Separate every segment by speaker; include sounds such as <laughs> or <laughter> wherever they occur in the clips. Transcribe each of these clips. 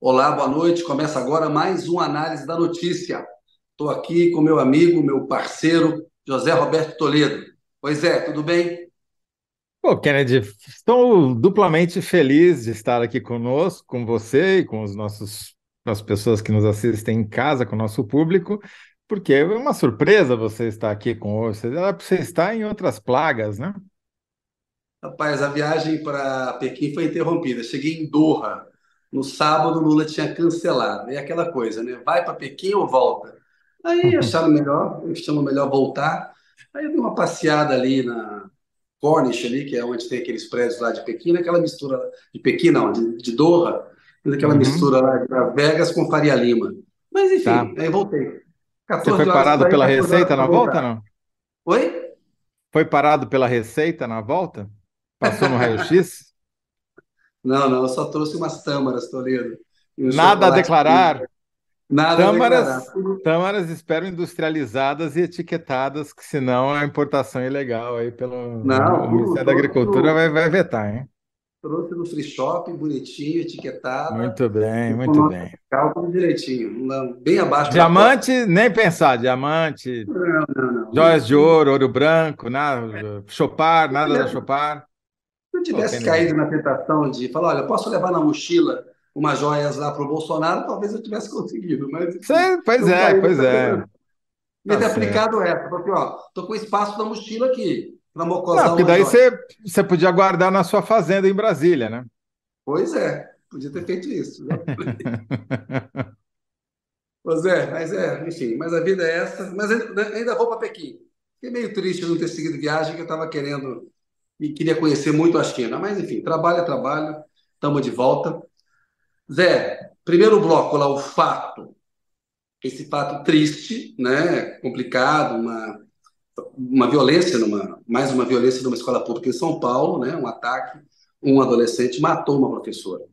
Speaker 1: Olá, boa noite. Começa agora mais uma análise da notícia. Estou aqui com meu amigo, meu parceiro, José Roberto Toledo. Pois é, tudo bem?
Speaker 2: Pô, Kennedy, estou duplamente feliz de estar aqui conosco, com você e com os nossos, as pessoas que nos assistem em casa, com o nosso público, porque é uma surpresa você estar aqui conosco. Era para você estar em outras plagas, né?
Speaker 1: Rapaz, a viagem para Pequim foi interrompida. Cheguei em Doha. No sábado, Lula tinha cancelado. E aquela coisa, né? Vai para Pequim ou volta? Aí acharam melhor, achamos melhor voltar. Aí eu dei uma passeada ali na Corniche, ali, que é onde tem aqueles prédios lá de Pequim, aquela mistura de Pequim, não, de, de Doha, aquela
Speaker 2: Uhum,
Speaker 1: mistura lá de Vegas com Faria Lima. Mas
Speaker 2: tá.
Speaker 1: enfim, aí voltei.
Speaker 2: Você
Speaker 1: 14
Speaker 2: foi parado pela
Speaker 1: 14 horas
Speaker 2: Receita na volta, não?
Speaker 1: Oi?
Speaker 2: Foi parado pela Receita na volta? Passou no raio-x?
Speaker 1: Não, não, eu só trouxe umas tâmaras, Toledo,
Speaker 2: Nada a declarar.
Speaker 1: Nada a declarar.
Speaker 2: Tâmaras, tâmaras espero industrializadas e etiquetadas, que senão a importação é ilegal aí pelo
Speaker 1: Não,
Speaker 2: o Ministério da Agricultura vai, vai vetar, hein?
Speaker 1: trouxe no free shop, bonitinho, etiquetada,
Speaker 2: Muito bem, muito bem.
Speaker 1: tudo direitinho, bem abaixo.
Speaker 2: Diamante, nem pensar, diamante,
Speaker 1: Não, não, não.
Speaker 2: joias de ouro, ouro branco, nada, Chopar, nada da Chopar.
Speaker 1: Eu tivesse caído na tentação de falar, olha, posso levar na mochila umas joias lá para o Bolsonaro, talvez eu tivesse <laughs> conseguido, mas
Speaker 2: Cê- pois
Speaker 1: não
Speaker 2: é, pois é,
Speaker 1: tentação.
Speaker 2: Tá
Speaker 1: ter
Speaker 2: certo.
Speaker 1: aplicado essa, porque, ó, tô com espaço na mochila aqui, para
Speaker 2: Não,
Speaker 1: mocosar
Speaker 2: porque
Speaker 1: uma
Speaker 2: daí você você podia guardar na sua fazenda em Brasília, né?
Speaker 1: Pois é, podia ter feito isso. já <laughs> Pois é, mas é, enfim, mas a vida é essa. Mas ainda, ainda vou para Pequim. Fiquei meio triste de não ter seguido viagem, que eu estava querendo e queria conhecer muito a China. Mas enfim, trabalho é trabalho, estamos de volta. Zé, primeiro bloco lá, o fato. Esse fato triste, né, complicado, uma, uma violência, numa, mais uma violência numa escola pública em São Paulo, né, um ataque, um adolescente matou uma professora.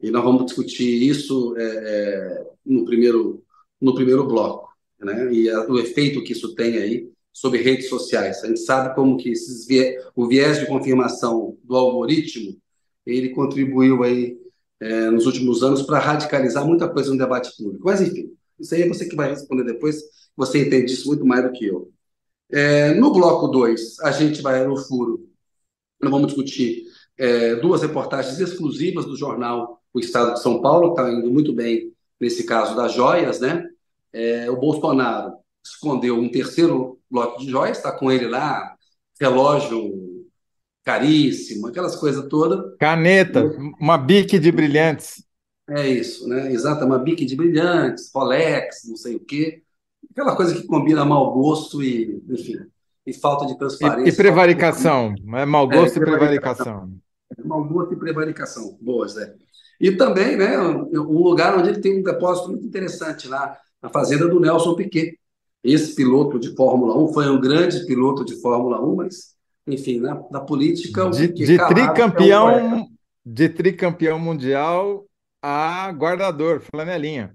Speaker 1: E nós vamos discutir isso é, é, no primeiro, no primeiro bloco, né? E a, o efeito que isso tem aí sobre redes sociais. A gente sabe como que esses o viés de confirmação do algoritmo ele contribuiu aí é, nos últimos anos para radicalizar muita coisa no debate público. Mas enfim, isso aí é você que vai responder depois. Você entende isso muito mais do que eu. É, no bloco 2, a gente vai no furo nós vamos discutir é, duas reportagens exclusivas do jornal O Estado de São Paulo, que está indo muito bem nesse caso das joias, né? É, o Bolsonaro escondeu um terceiro lote de joias, está com ele lá, relógio caríssimo, aquelas coisas todas.
Speaker 2: Caneta, uma bique de brilhantes.
Speaker 1: É isso, né? Exato, uma bique de brilhantes, Rolex, não sei o quê. Aquela coisa que combina mau gosto e, enfim, e falta de
Speaker 2: E, e
Speaker 1: transparência, de compromisso.
Speaker 2: prevaricação, é mau
Speaker 1: É,
Speaker 2: gosto e
Speaker 1: prevaricação.
Speaker 2: prevaricação.
Speaker 1: Mau gosto e prevaricação. Boas, né? E também, né, um lugar onde ele tem um depósito muito interessante lá, na fazenda do Nelson Piquet. Esse piloto de Fórmula 1 foi um grande piloto de Fórmula 1, mas, enfim, na, na política, o
Speaker 2: De, de
Speaker 1: é
Speaker 2: tricampeão, de tricampeão mundial a guardador, flanelinha.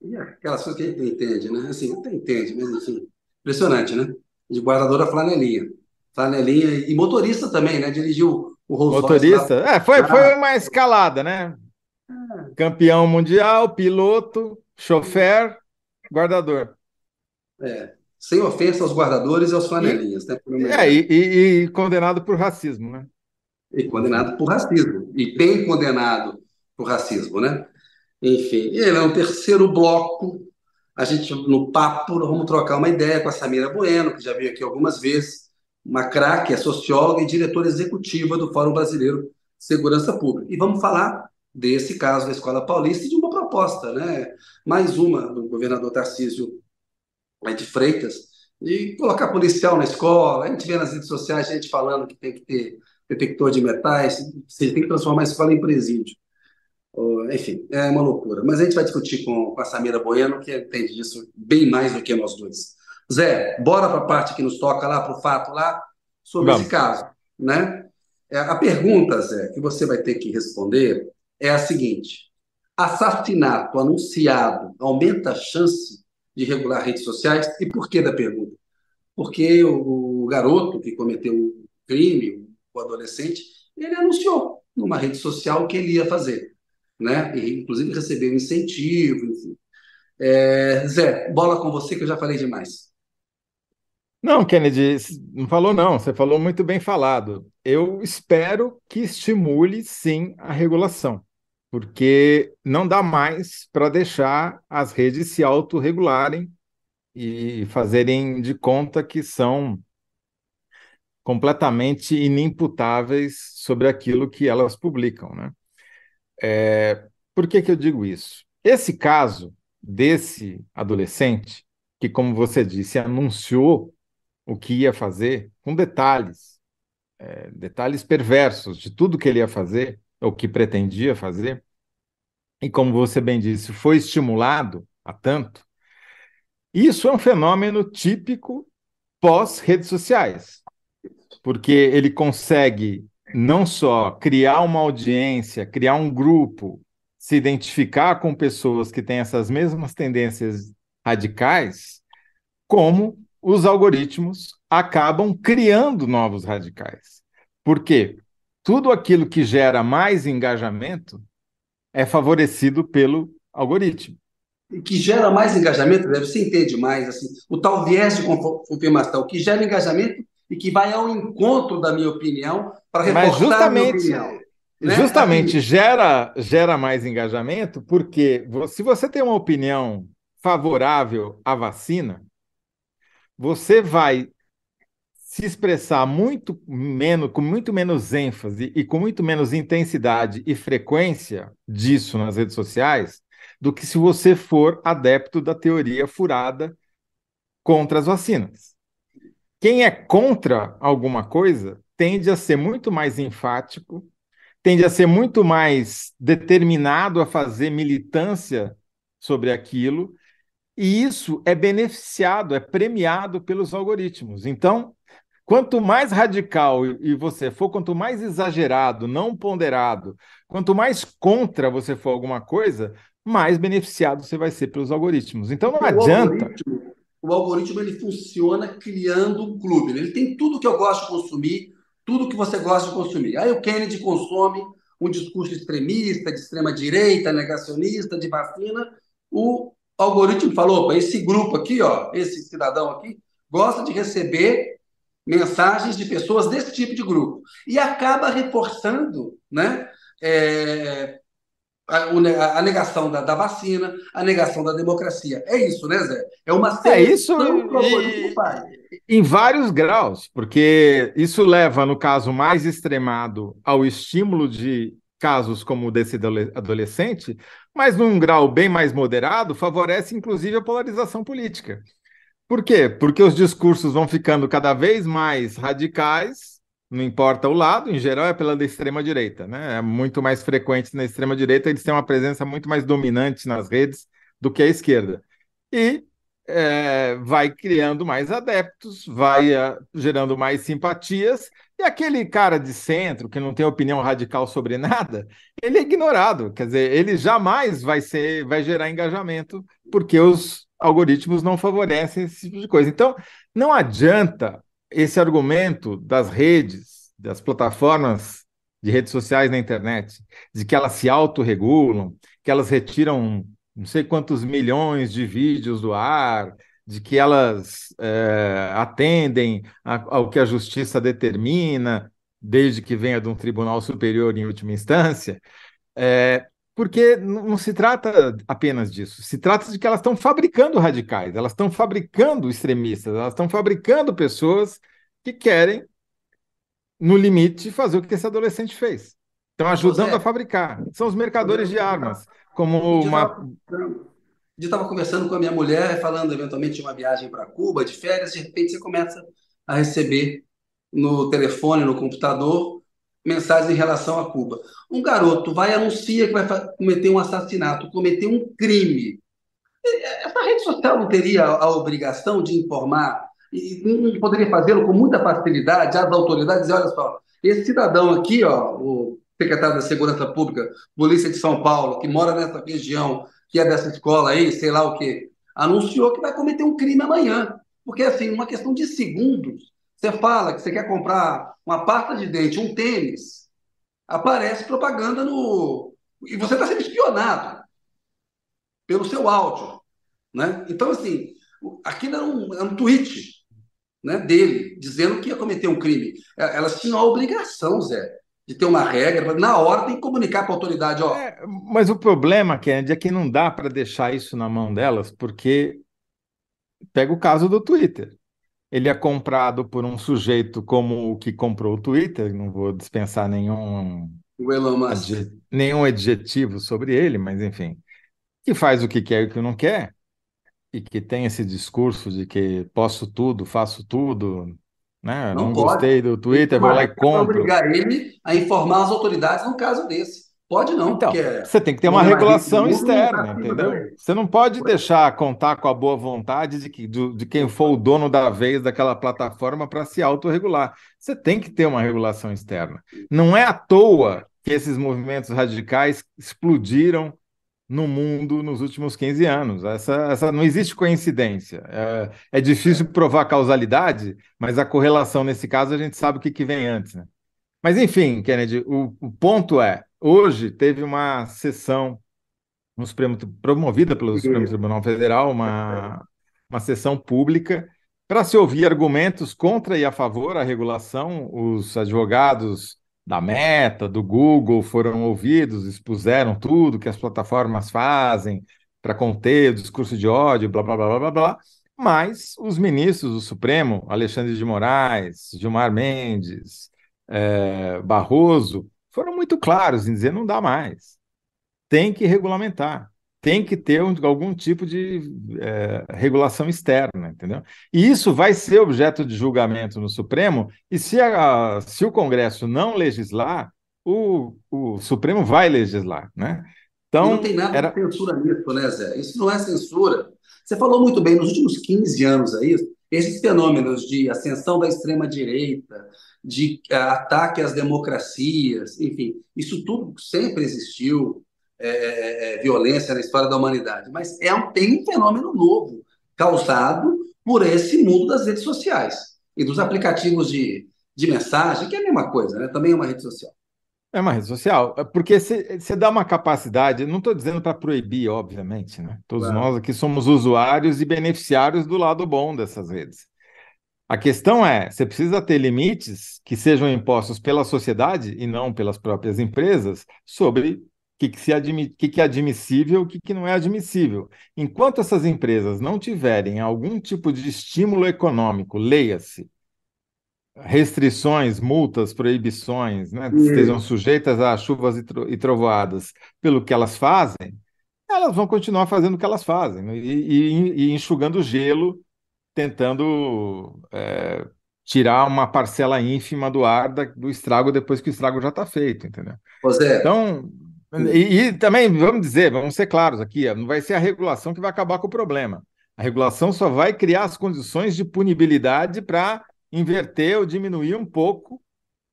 Speaker 1: E aquelas coisas que a gente não entende, né? Assim, até entende, mas, enfim, impressionante, né? De guardador a flanelinha. Flanelinha e motorista também, né? Dirigiu o Rolls Royce lá.
Speaker 2: Motorista, é, foi, foi uma escalada, né? Campeão mundial, piloto, chofer, guardador.
Speaker 1: É, sem ofensa aos guardadores e aos
Speaker 2: E,
Speaker 1: flanelinhas, né? Por uma
Speaker 2: é, e, e- e condenado por racismo, né?
Speaker 1: E condenado por racismo. E bem condenado por racismo, né? Enfim, e ele é um terceiro bloco. A gente, no papo, vamos trocar uma ideia com a Samira Bueno, que já veio aqui algumas vezes, uma craque, é socióloga e diretora executiva do Fórum Brasileiro de Segurança Pública. E vamos falar desse caso da Escola Paulista e de uma proposta, né? Mais uma do governador Tarcísio de Freitas, de colocar policial na escola. A gente vê nas redes sociais gente falando que tem que ter detector de metais, você tem que transformar a escola em presídio. Enfim, é uma loucura. Mas a gente vai discutir com, com a Samira Bueno, que entende disso bem mais do que nós dois. Zé, bora para a parte que nos toca lá, para o fato lá, sobre esse
Speaker 2: Vamos.
Speaker 1: caso, né? É, A pergunta, Zé, que você vai ter que responder é a seguinte: assassinato anunciado aumenta a chance de regular redes sociais? E por que da pergunta? Porque o, garoto que cometeu o crime, o adolescente, ele anunciou numa rede social o que ele ia fazer. né? E, inclusive receber um incentivo, enfim. É, Zé, bola com você que eu já falei demais.
Speaker 2: Não, Kennedy, não falou não, você falou muito bem falado. Eu espero que estimule sim a regulação, porque não dá mais para deixar as redes se autorregularem e fazerem de conta que são completamente inimputáveis sobre aquilo que elas publicam, né? É, por que que eu digo isso? Esse caso desse adolescente, que, como você disse, anunciou o que ia fazer, com detalhes, é, detalhes perversos de tudo que ele ia fazer, ou que pretendia fazer, e como você bem disse, foi estimulado a tanto, isso é um fenômeno típico pós-redes sociais, porque ele consegue não só criar uma audiência, criar um grupo, se identificar com pessoas que têm essas mesmas tendências radicais, como os algoritmos acabam criando novos radicais. Por quê? Tudo aquilo que gera mais engajamento é favorecido pelo algoritmo
Speaker 1: que gera mais engajamento, deve você entende mais, assim, o tal viés de confirmação, que gera engajamento e que vai ao encontro da minha opinião para reforçar a minha opinião.
Speaker 2: Né? Justamente assim, gera, gera mais engajamento, porque se você tem uma opinião favorável à vacina, você vai se expressar muito menos, com muito menos ênfase e com muito menos intensidade e frequência disso nas redes sociais do que se você for adepto da teoria furada contra as vacinas. Quem é contra alguma coisa tende a ser muito mais enfático, tende a ser muito mais determinado a fazer militância sobre aquilo, e isso é beneficiado, é premiado pelos algoritmos. Então, quanto mais radical e você for, quanto mais exagerado, não ponderado, quanto mais contra você for alguma coisa, mais beneficiado você vai ser pelos algoritmos. Então não o adianta.
Speaker 1: Algoritmo, o algoritmo ele funciona criando um clube. Ele tem tudo que eu gosto de consumir, tudo que você gosta de consumir. Aí o Kennedy consome um discurso extremista, de extrema direita, negacionista, de vacina. O algoritmo falou: opa, esse grupo aqui, ó, esse cidadão aqui, gosta de receber mensagens de pessoas desse tipo de grupo e acaba reforçando, né? É, a, a negação da, da, vacina, a negação da democracia. É isso, né, Zé? É uma
Speaker 2: É isso e, em vários graus, porque isso leva, no caso mais extremado, ao estímulo de casos como o desse adolescente, mas num grau bem mais moderado, favorece inclusive a polarização política. Por quê? Porque os discursos vão ficando cada vez mais radicais não importa o lado, em geral é pela extrema-direita, né? É muito mais frequente na extrema-direita, eles têm uma presença muito mais dominante nas redes do que a esquerda. E é, vai criando mais adeptos, vai uh, gerando mais simpatias, e aquele cara de centro, que não tem opinião radical sobre nada, ele é ignorado. Quer dizer, ele jamais vai ser, vai gerar engajamento, porque os algoritmos não favorecem esse tipo de coisa. Então, não adianta esse argumento das redes, das plataformas de redes sociais na internet, de que elas se autorregulam, que elas retiram não sei quantos milhões de vídeos do ar, de que elas é, atendem ao que a justiça determina, desde que venha de um tribunal superior em última instância, é, porque não se trata apenas disso, se trata de que elas estão fabricando radicais, elas estão fabricando extremistas, elas estão fabricando pessoas que querem, no limite, fazer o que esse adolescente fez. Estão ajudando a fabricar. São os mercadores de armas, como uma.
Speaker 1: Eu estava conversando com a minha mulher, falando eventualmente de uma viagem para Cuba, de férias, de repente você começa a receber no telefone, no computador, mensagens em relação a Cuba. Um garoto vai anuncia que vai cometer um assassinato, cometer um crime. Essa rede social não teria a obrigação de informar e não poderia fazê-lo com muita facilidade às autoridades olha só, esse cidadão aqui, ó, o secretário da Segurança Pública, Polícia de São Paulo, que mora nessa região, que é dessa escola aí, sei lá o quê, anunciou que vai cometer um crime amanhã. Porque, assim, uma questão de segundos, você fala que você quer comprar uma pasta de dente, um tênis, aparece propaganda no E você está sendo espionado pelo seu áudio. Né? Então, assim, aquilo era um, era um tweet né, dele, dizendo que ia cometer um crime. É, elas tinham a obrigação, Zé, de ter uma regra, na hora tem que comunicar para a autoridade. Ó.
Speaker 2: É, mas o problema, Kennedy, é que não dá para deixar isso na mão delas, porque pega o caso do Twitter. Ele é comprado por um sujeito como o que comprou o Twitter, não vou dispensar nenhum, nenhum adjetivo sobre ele, mas enfim, que faz o que quer e o que não quer, e que tem esse discurso de que posso tudo, faço tudo, né? Não, não gostei do Twitter, vou lá e compro.
Speaker 1: obrigar ele a informar as autoridades no caso desse. Pode não,
Speaker 2: então, você tem que ter uma regulação externa, entendeu? Você não pode deixar contar com a boa vontade de, que, de, de quem for o dono da vez daquela plataforma para se autorregular. Você tem que ter uma regulação externa. Não é à toa que esses movimentos radicais explodiram no mundo nos últimos 15 anos. Essa, essa não existe coincidência. É, é difícil provar causalidade, mas a correlação nesse caso a gente sabe o que, que vem antes. Né? Mas enfim, Kennedy, o, o ponto é: hoje teve uma sessão no Supremo, promovida pelo Supremo Tribunal Federal, uma, uma sessão pública para se ouvir argumentos contra e a favor a regulação. Os advogados da Meta, do Google foram ouvidos, expuseram tudo que as plataformas fazem para conter o discurso de ódio, blá, blá, blá, blá, blá, blá. Mas os ministros do Supremo, Alexandre de Moraes, Gilmar Mendes, é, Barroso, foram muito claros em dizer não dá mais. Tem que regulamentar tem que ter um, algum tipo de é, regulação externa, entendeu? E isso vai ser objeto de julgamento no Supremo, e se, a, se o Congresso não legislar, o, o Supremo vai legislar, né?
Speaker 1: Então, não tem nada era... de censura nisso, né, Zé? Isso não é censura. Você falou muito bem, nos últimos 15 anos aí, esses fenômenos de ascensão da extrema-direita, de uh, ataque às democracias, enfim, isso tudo sempre existiu. É, é, é, violência na história da humanidade, mas é um, tem um fenômeno novo causado por esse mundo das redes sociais e dos aplicativos de, de mensagem, que é a mesma coisa, né? também é uma rede social.
Speaker 2: É uma rede social, porque você dá uma capacidade, não estou dizendo para proibir, obviamente, né? Todos claro. nós aqui somos usuários e beneficiários do lado bom dessas redes. A questão é, você precisa ter limites que sejam impostos pela sociedade e não pelas próprias empresas sobre que, que, admi que, que é admissível, o que, que não é admissível. Enquanto essas empresas não tiverem algum tipo de estímulo econômico, leia-se, restrições, multas, proibições, né, estejam sujeitas a chuvas e, tro e, trovoadas pelo que elas fazem, elas vão continuar fazendo o que elas fazem né, e, e, e enxugando gelo, tentando é, tirar uma parcela ínfima do ar da, do estrago depois que o estrago já está feito, entendeu?
Speaker 1: José,
Speaker 2: então, e, e, também, vamos dizer, vamos ser claros aqui, não vai ser a regulação que vai acabar com o problema. A regulação só vai criar as condições de punibilidade para inverter ou diminuir um pouco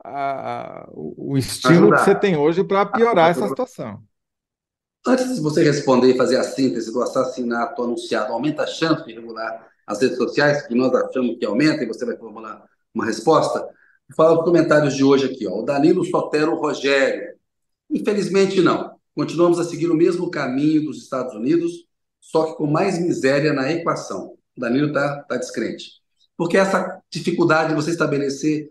Speaker 2: a, a, o estímulo Ajudar. que você tem hoje para piorar essa situação.
Speaker 1: Antes de você responder e fazer a síntese do assassinato anunciado, aumenta a chance de regular as redes sociais, que nós achamos que aumenta, e você vai formular uma resposta? Vou falar os comentários de hoje aqui. Ó. O Danilo Sotero Rogério Infelizmente, não. Continuamos a seguir o mesmo caminho dos Estados Unidos, só que com mais miséria na equação. O Danilo está tá descrente. Porque essa dificuldade de você estabelecer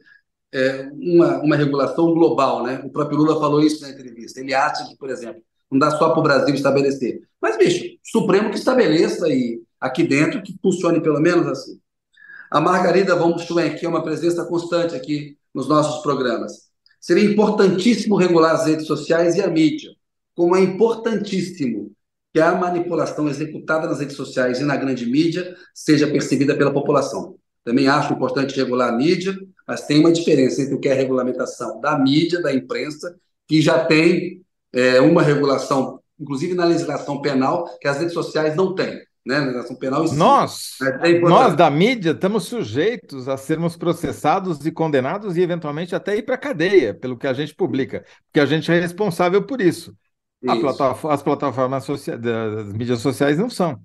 Speaker 1: é, uma, uma regulação global, né? O próprio Lula falou isso na entrevista. Ele acha que, por exemplo, não dá só para o Brasil estabelecer. Mas, bicho, Supremo que estabeleça e aqui dentro que funcione pelo menos assim. A Margarida Von Schwenk é uma presença constante aqui nos nossos programas. Seria importantíssimo regular as redes sociais e a mídia, como é importantíssimo que a manipulação executada nas redes sociais e na grande mídia seja percebida pela população. Também acho importante regular a mídia, mas tem uma diferença entre o que é regulamentação da mídia, da imprensa, que já tem é, uma regulação, inclusive na legislação penal, que as redes sociais não têm né? Legislação
Speaker 2: penal e Nós, é nós da mídia estamos sujeitos a sermos processados e condenados e eventualmente até ir para a cadeia pelo que a gente publica, porque a gente é responsável por isso. isso. as plataformas das mídias sociais não são.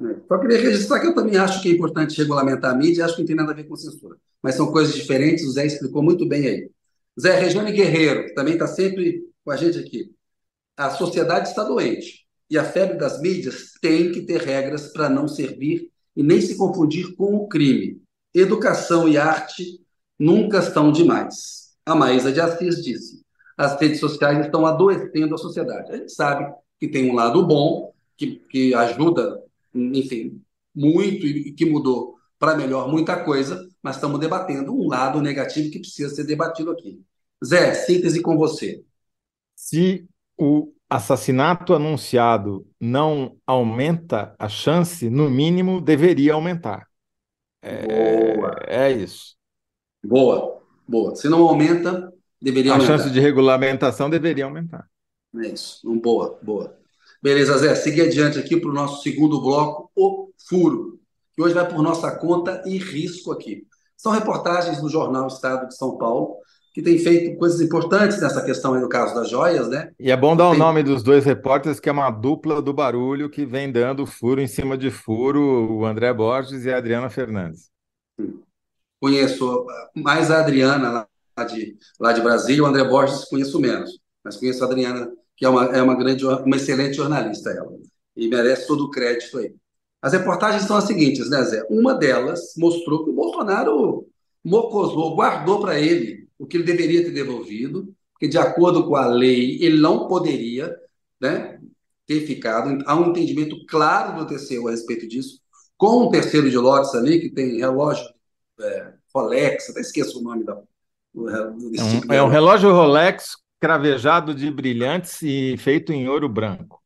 Speaker 1: É. Só queria registrar que eu também acho que é importante regulamentar a mídia, acho que não tem nada a ver com censura. Mas são coisas diferentes, o Zé explicou muito bem aí. Zé Regiane Guerreiro, que também está sempre com a gente aqui. a sociedade está doente e a febre das mídias tem que ter regras para não servir e nem se confundir com o crime. Educação e arte nunca estão demais. A Maísa de Assis disse: as redes sociais estão adoecendo a sociedade. A gente sabe que tem um lado bom, que, que ajuda, enfim, muito e, que mudou para melhor muita coisa, mas estamos debatendo um lado negativo que precisa ser debatido aqui. Zé, síntese com você.
Speaker 2: Se o assassinato anunciado não aumenta a chance, no mínimo deveria aumentar.
Speaker 1: É, boa.
Speaker 2: é isso.
Speaker 1: Boa, boa. Se não aumenta, deveria
Speaker 2: a
Speaker 1: aumentar.
Speaker 2: A chance de regulamentação deveria aumentar.
Speaker 1: É isso. Boa, boa. Beleza, Zé. Seguir adiante aqui para o nosso segundo bloco, o furo, que hoje vai por nossa conta e risco aqui. São reportagens do Jornal Estado de São Paulo, que tem feito coisas importantes nessa questão aí no caso das joias, né?
Speaker 2: E é bom dar tem... o nome dos dois repórteres, que é uma dupla do barulho que vem dando furo em cima de furo, o André Borges e a Adriana Fernandes.
Speaker 1: Conheço mais a Adriana lá de, lá de Brasília, o André Borges conheço menos, mas conheço a Adriana, que é uma, é uma grande, uma excelente jornalista ela, e merece todo o crédito aí. As reportagens são as seguintes, né, Zé? Uma delas mostrou que o Bolsonaro mocosou, guardou para ele o que ele deveria ter devolvido, porque, de acordo com a lei, ele não poderia né, ter ficado. Há um entendimento claro do TCU a respeito disso, com um terceiro de lotes ali, que tem relógio é, Rolex, até esqueço o nome da.
Speaker 2: Do, é, tipo é um relógio Rolex cravejado de brilhantes e feito em ouro branco.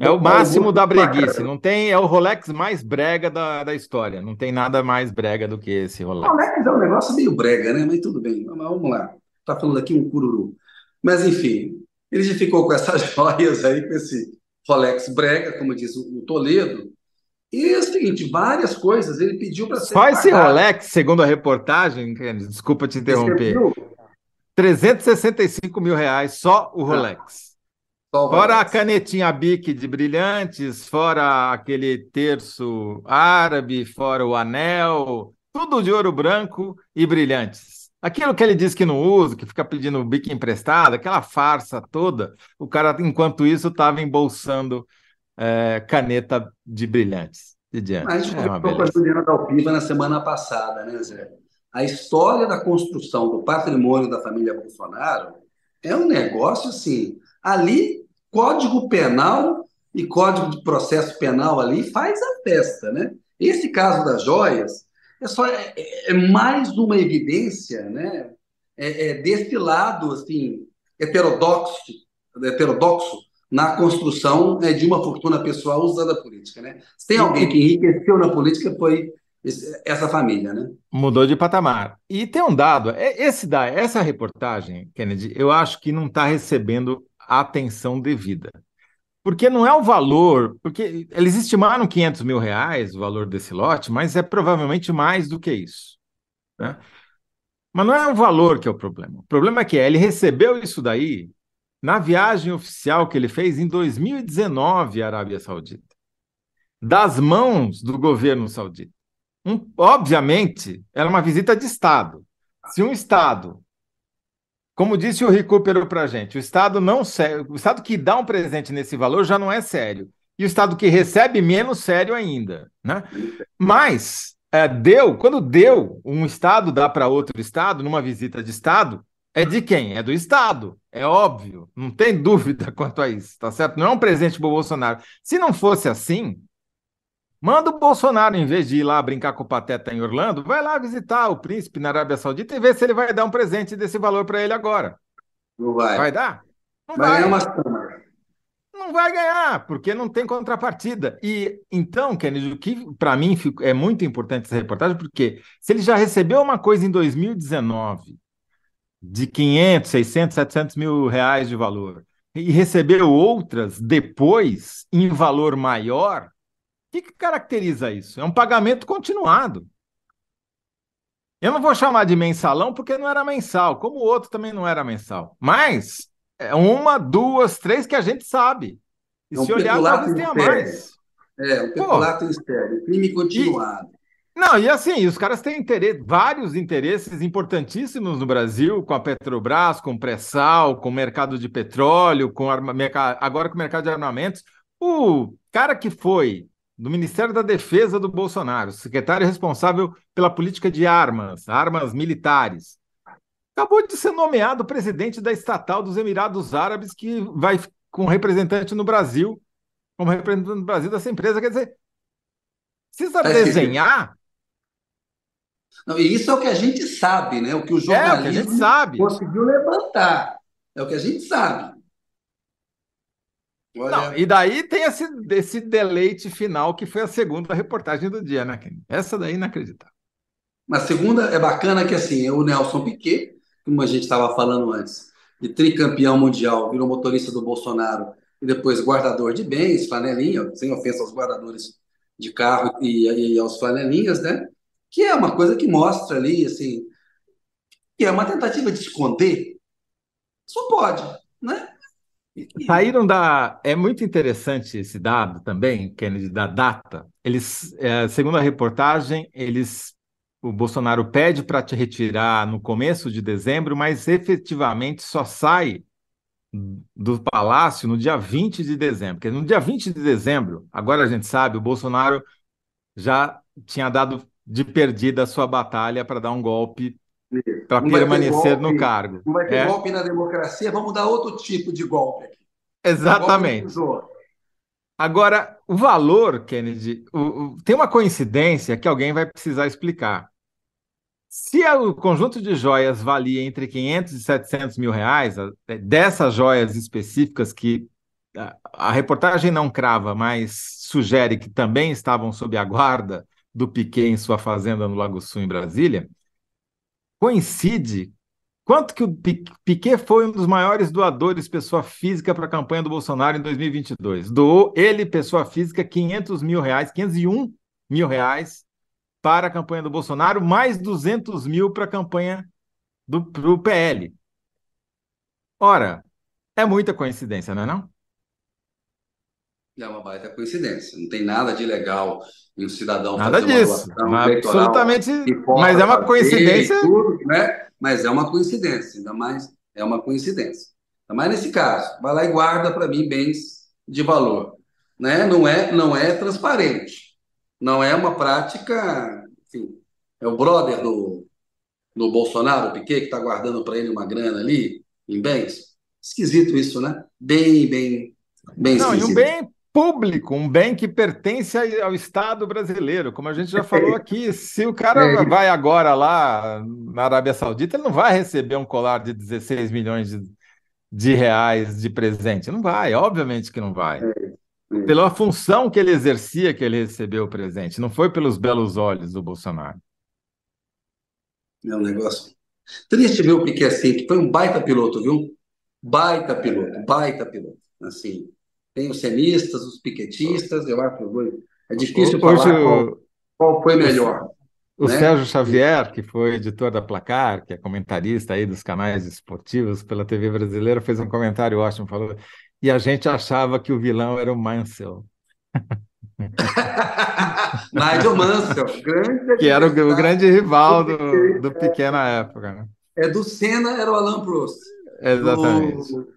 Speaker 2: É o máximo da breguice. Não tem, é o Rolex mais brega da, da história. Não tem nada mais brega do que esse Rolex.
Speaker 1: Rolex é um negócio meio brega, né? Mas tudo bem. Vamos lá. Tá falando aqui um cururu. Mas enfim, ele já ficou com essas <laughs> joias aí, com esse Rolex brega, como diz o Toledo. E é o seguinte, várias coisas ele pediu para ser.
Speaker 2: Só esse Rolex, segundo a reportagem, desculpa te interromper. 365 mil reais, só o Rolex. Fora a canetinha Bic de brilhantes, fora aquele terço árabe, fora o anel, tudo de ouro branco e brilhantes. Aquilo que ele diz que não usa, que fica pedindo Bic emprestado, aquela farsa toda, o cara, enquanto isso, estava embolsando é, caneta de brilhantes. De diante.
Speaker 1: Mas a gente é conversou com a Juliana Dalpiva na semana passada, né, Zé? A história da construção do patrimônio da família Bolsonaro é um negócio assim. Ali Código Penal e Código de Processo Penal ali faz a festa, né? Esse caso das joias é só é, é mais uma evidência, né? É, é desse lado assim heterodoxo, heterodoxo na construção é, de uma fortuna pessoal usando a política, né? Se tem alguém que enriqueceu na política foi essa família, né?
Speaker 2: Mudou de patamar. E tem um dado, é, esse da essa reportagem, Kennedy, eu acho que não está recebendo atenção devida. Porque não é o valor, porque eles estimaram 500 mil reais o valor desse lote, mas é provavelmente mais do que isso. Né? Mas não é o valor que é o problema. O problema é que ele recebeu isso daí na viagem oficial que ele fez em 2019 à Arábia Saudita, das mãos do governo saudita. Um, obviamente, era uma visita de Estado. Se um Estado como disse o Recupero para a gente, o Estado não o Estado que dá um presente nesse valor já não é sério. E o Estado que recebe menos sério ainda. Né? Mas é, deu, quando deu, um Estado dá para outro Estado, numa visita de Estado, é de quem? É do Estado. É óbvio. Não tem <laughs> dúvida quanto a isso, tá certo? Não é um presente para o Bolsonaro. Se não fosse assim, Manda o Bolsonaro, em vez de ir lá brincar com o Pateta em Orlando, vai lá visitar o príncipe na Arábia Saudita e ver se ele vai dar um presente desse valor para ele agora.
Speaker 1: Não vai.
Speaker 2: Vai dar?
Speaker 1: Não vai. vai. ganhar uma
Speaker 2: Não vai ganhar, porque não tem contrapartida. E então, Kennedy, o que para mim é muito importante essa reportagem, porque se ele já recebeu uma coisa em 2019 de 500, 600, 700 mil reais de valor e recebeu outras depois em valor maior, que, que caracteriza isso? É um pagamento continuado. Eu não vou chamar de mensalão porque não era mensal, como o outro também não era mensal. Mas é uma, duas, três que a gente sabe. E é se olhar, talvez tenha mais.
Speaker 1: É, um peculato mistério, crime continuado.
Speaker 2: Não, e assim, os caras têm interesse, vários interesses importantíssimos no Brasil, com a Petrobras, com o pré-sal, com o mercado de petróleo, com arma, agora com o mercado de armamentos. O cara que foi do Ministério da Defesa do Bolsonaro, secretário responsável pela política de armas, armas militares, acabou de ser nomeado presidente da estatal dos Emirados Árabes, que vai com representante no Brasil, como representante no Brasil dessa empresa. Quer dizer, precisa é desenhar
Speaker 1: não, e isso é o que a gente sabe, né? O que o jornalismo é, o que a gente sabe. conseguiu levantar. É o que a gente sabe.
Speaker 2: Olha... Não, e daí tem esse, esse deleite final que foi a segunda reportagem do dia, né? Essa daí inacreditável.
Speaker 1: A segunda é bacana que assim, é o Nelson Piquet, como a gente estava falando antes, de tricampeão mundial, virou motorista do Bolsonaro e depois guardador de bens, flanelinha, sem ofensa aos guardadores de carro e, e aos flanelinhas, né? que é uma coisa que mostra ali, assim, que é uma tentativa de esconder. Só pode?
Speaker 2: Saíram da. É muito interessante esse dado também, Kennedy, da data. Eles, é, segundo a reportagem, eles. O Bolsonaro pede para te retirar no começo de dezembro, mas efetivamente só sai do palácio no dia 20 de dezembro. Porque no dia 20 de dezembro, agora a gente sabe, o Bolsonaro já tinha dado de perdida a sua batalha para dar um golpe para permanecer golpe, no cargo.
Speaker 1: Não vai ter é? golpe na democracia, vamos dar outro tipo de golpe aqui.
Speaker 2: Exatamente. Agora, o valor, Kennedy, o, o, tem uma coincidência que alguém vai precisar explicar. Se o conjunto de joias valia entre 500 e 700 mil reais, é, dessas joias específicas que a, a reportagem não crava, mas sugere que também estavam sob a guarda do Piquet em sua fazenda no Lago Sul, em Brasília, coincide quanto que o Piquet foi um dos maiores doadores pessoa física para a campanha do Bolsonaro em 2022. Doou ele, pessoa física, 500 mil reais, 501 mil reais para a campanha do Bolsonaro, mais 200 mil para a campanha do PL. Ora, é muita coincidência, não é não?
Speaker 1: É uma baita coincidência. Não tem nada de legal em um cidadão
Speaker 2: nada fazer disso. absolutamente. Mas é uma coincidência.
Speaker 1: Tudo, né? Mas é uma coincidência, ainda mais é uma coincidência. Ainda mais nesse caso. Vai lá e guarda para mim bens de valor. Né? Não, é, não é transparente. Não é uma prática. Enfim, é o brother do, do Bolsonaro, o Piquet, que está guardando para ele uma grana ali em bens. Esquisito isso, né? Bem, bem, bem
Speaker 2: Não,
Speaker 1: esquisito.
Speaker 2: e um bem público, um bem que pertence ao Estado brasileiro, como a gente já falou aqui. Se o cara <laughs> é. vai agora lá na Arábia Saudita, ele não vai receber um colar de 16 milhões de, de reais de presente. Não vai, obviamente que não vai. É, é. Pela função que ele exercia que ele recebeu o presente, não foi pelos belos olhos do Bolsonaro.
Speaker 1: É um negócio triste ver o Piquet assim, que foi um baita piloto, viu? Baita piloto, baita piloto. Assim, tem os semistas, os piquetistas, eu acho que é difícil Hoje, falar qual, qual, foi melhor.
Speaker 2: O né? Sérgio Xavier, que foi editor da Placar, que é comentarista aí dos canais esportivos pela TV brasileira, fez um comentário ótimo, falou, e a gente achava que o vilão era o Mansell. <laughs>
Speaker 1: Nigel Mansell, grande
Speaker 2: que era o, o grande rival do, do Piquet na época. Né?
Speaker 1: É do Senna, era o Alain Prost.
Speaker 2: Exatamente.
Speaker 1: Do,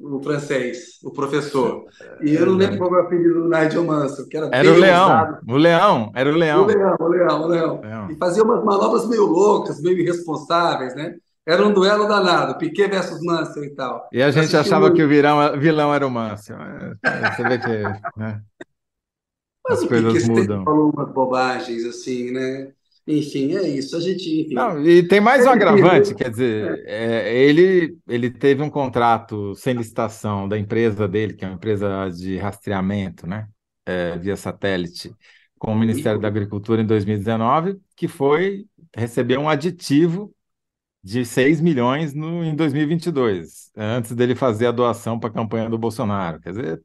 Speaker 1: o francês, o professor. <laughs> E eu não lembro qual era o apelido do Nigel Mansell, que era,
Speaker 2: era o Leão, o Leão, era o Leão.
Speaker 1: O Leão, o Leão, o Leão. Leão. E fazia umas manobras meio oucas, meio irresponsáveis, né? Era um duelo danado, Piquet versus Mansell e tal.
Speaker 2: E a gente achava muito. que o vilão, vilão era o Mansell. É, você vê que né?
Speaker 1: Mas As o coisas Piquet mudam. falou umas bobagens assim, né? Enfim, é isso. A gente. Enfim.
Speaker 2: Não, e tem mais um agravante, <laughs> quer dizer, é. É, ele, ele teve um contrato sem licitação da empresa dele, que é uma empresa de rastreamento, né? É, via satélite, com o Ministério da Agricultura em 2019, que foi receber um aditivo de 6 milhões no, em 2022, antes dele fazer a doação para a campanha do Bolsonaro. Quer dizer,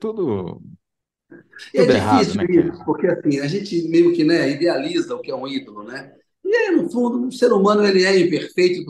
Speaker 2: é tudo
Speaker 1: é difícil errado, né, isso, porque assim, a gente meio que né, idealiza o que é um ídolo, né? E aí, no fundo, o ser humano ele é imperfeito.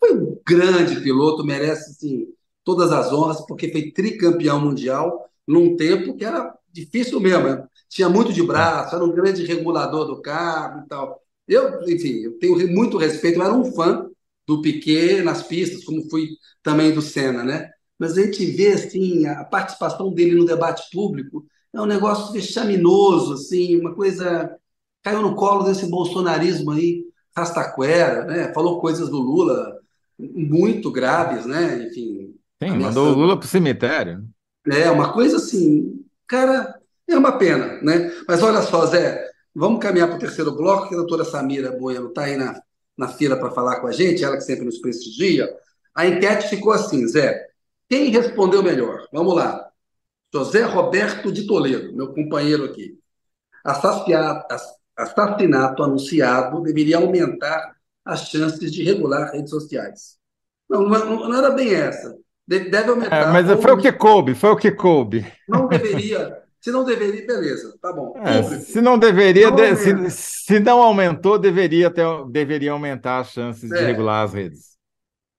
Speaker 1: Foi um grande piloto, merece assim, todas as honras, porque foi tricampeão mundial num tempo que era difícil mesmo. Né? Tinha muito de braço, era um grande regulador do carro e tal. Eu, enfim, eu tenho muito respeito, eu era um fã do Piquet nas pistas, como fui também do Senna, né? Mas a gente vê, assim, a participação dele no debate público é um negócio vexaminoso, assim, uma coisa... Caiu no colo desse bolsonarismo aí, rastaquera, né? Falou coisas do Lula muito graves, né? Enfim...
Speaker 2: Sim, mandou o Lula para o cemitério.
Speaker 1: É, uma coisa assim, cara, é uma pena, né? Mas olha só, Zé, vamos caminhar para o terceiro bloco, que a doutora Samira Bueno está aí na, na fila para falar com a gente, ela que sempre nos prestigia. A enquete ficou assim, Zé. Quem respondeu melhor? Vamos lá. José Roberto de Toledo, meu companheiro aqui. Assassinato anunciado deveria aumentar as chances de regular redes sociais. Não, não, não era bem essa. Deve aumentar.
Speaker 2: É, mas foi o que coube, foi o que coube.
Speaker 1: Não deveria. Se não deveria, beleza, tá bom.
Speaker 2: É, se não deveria, não se, se, não aumentou, deveria, ter, deveria aumentar as chances é. de regular as redes.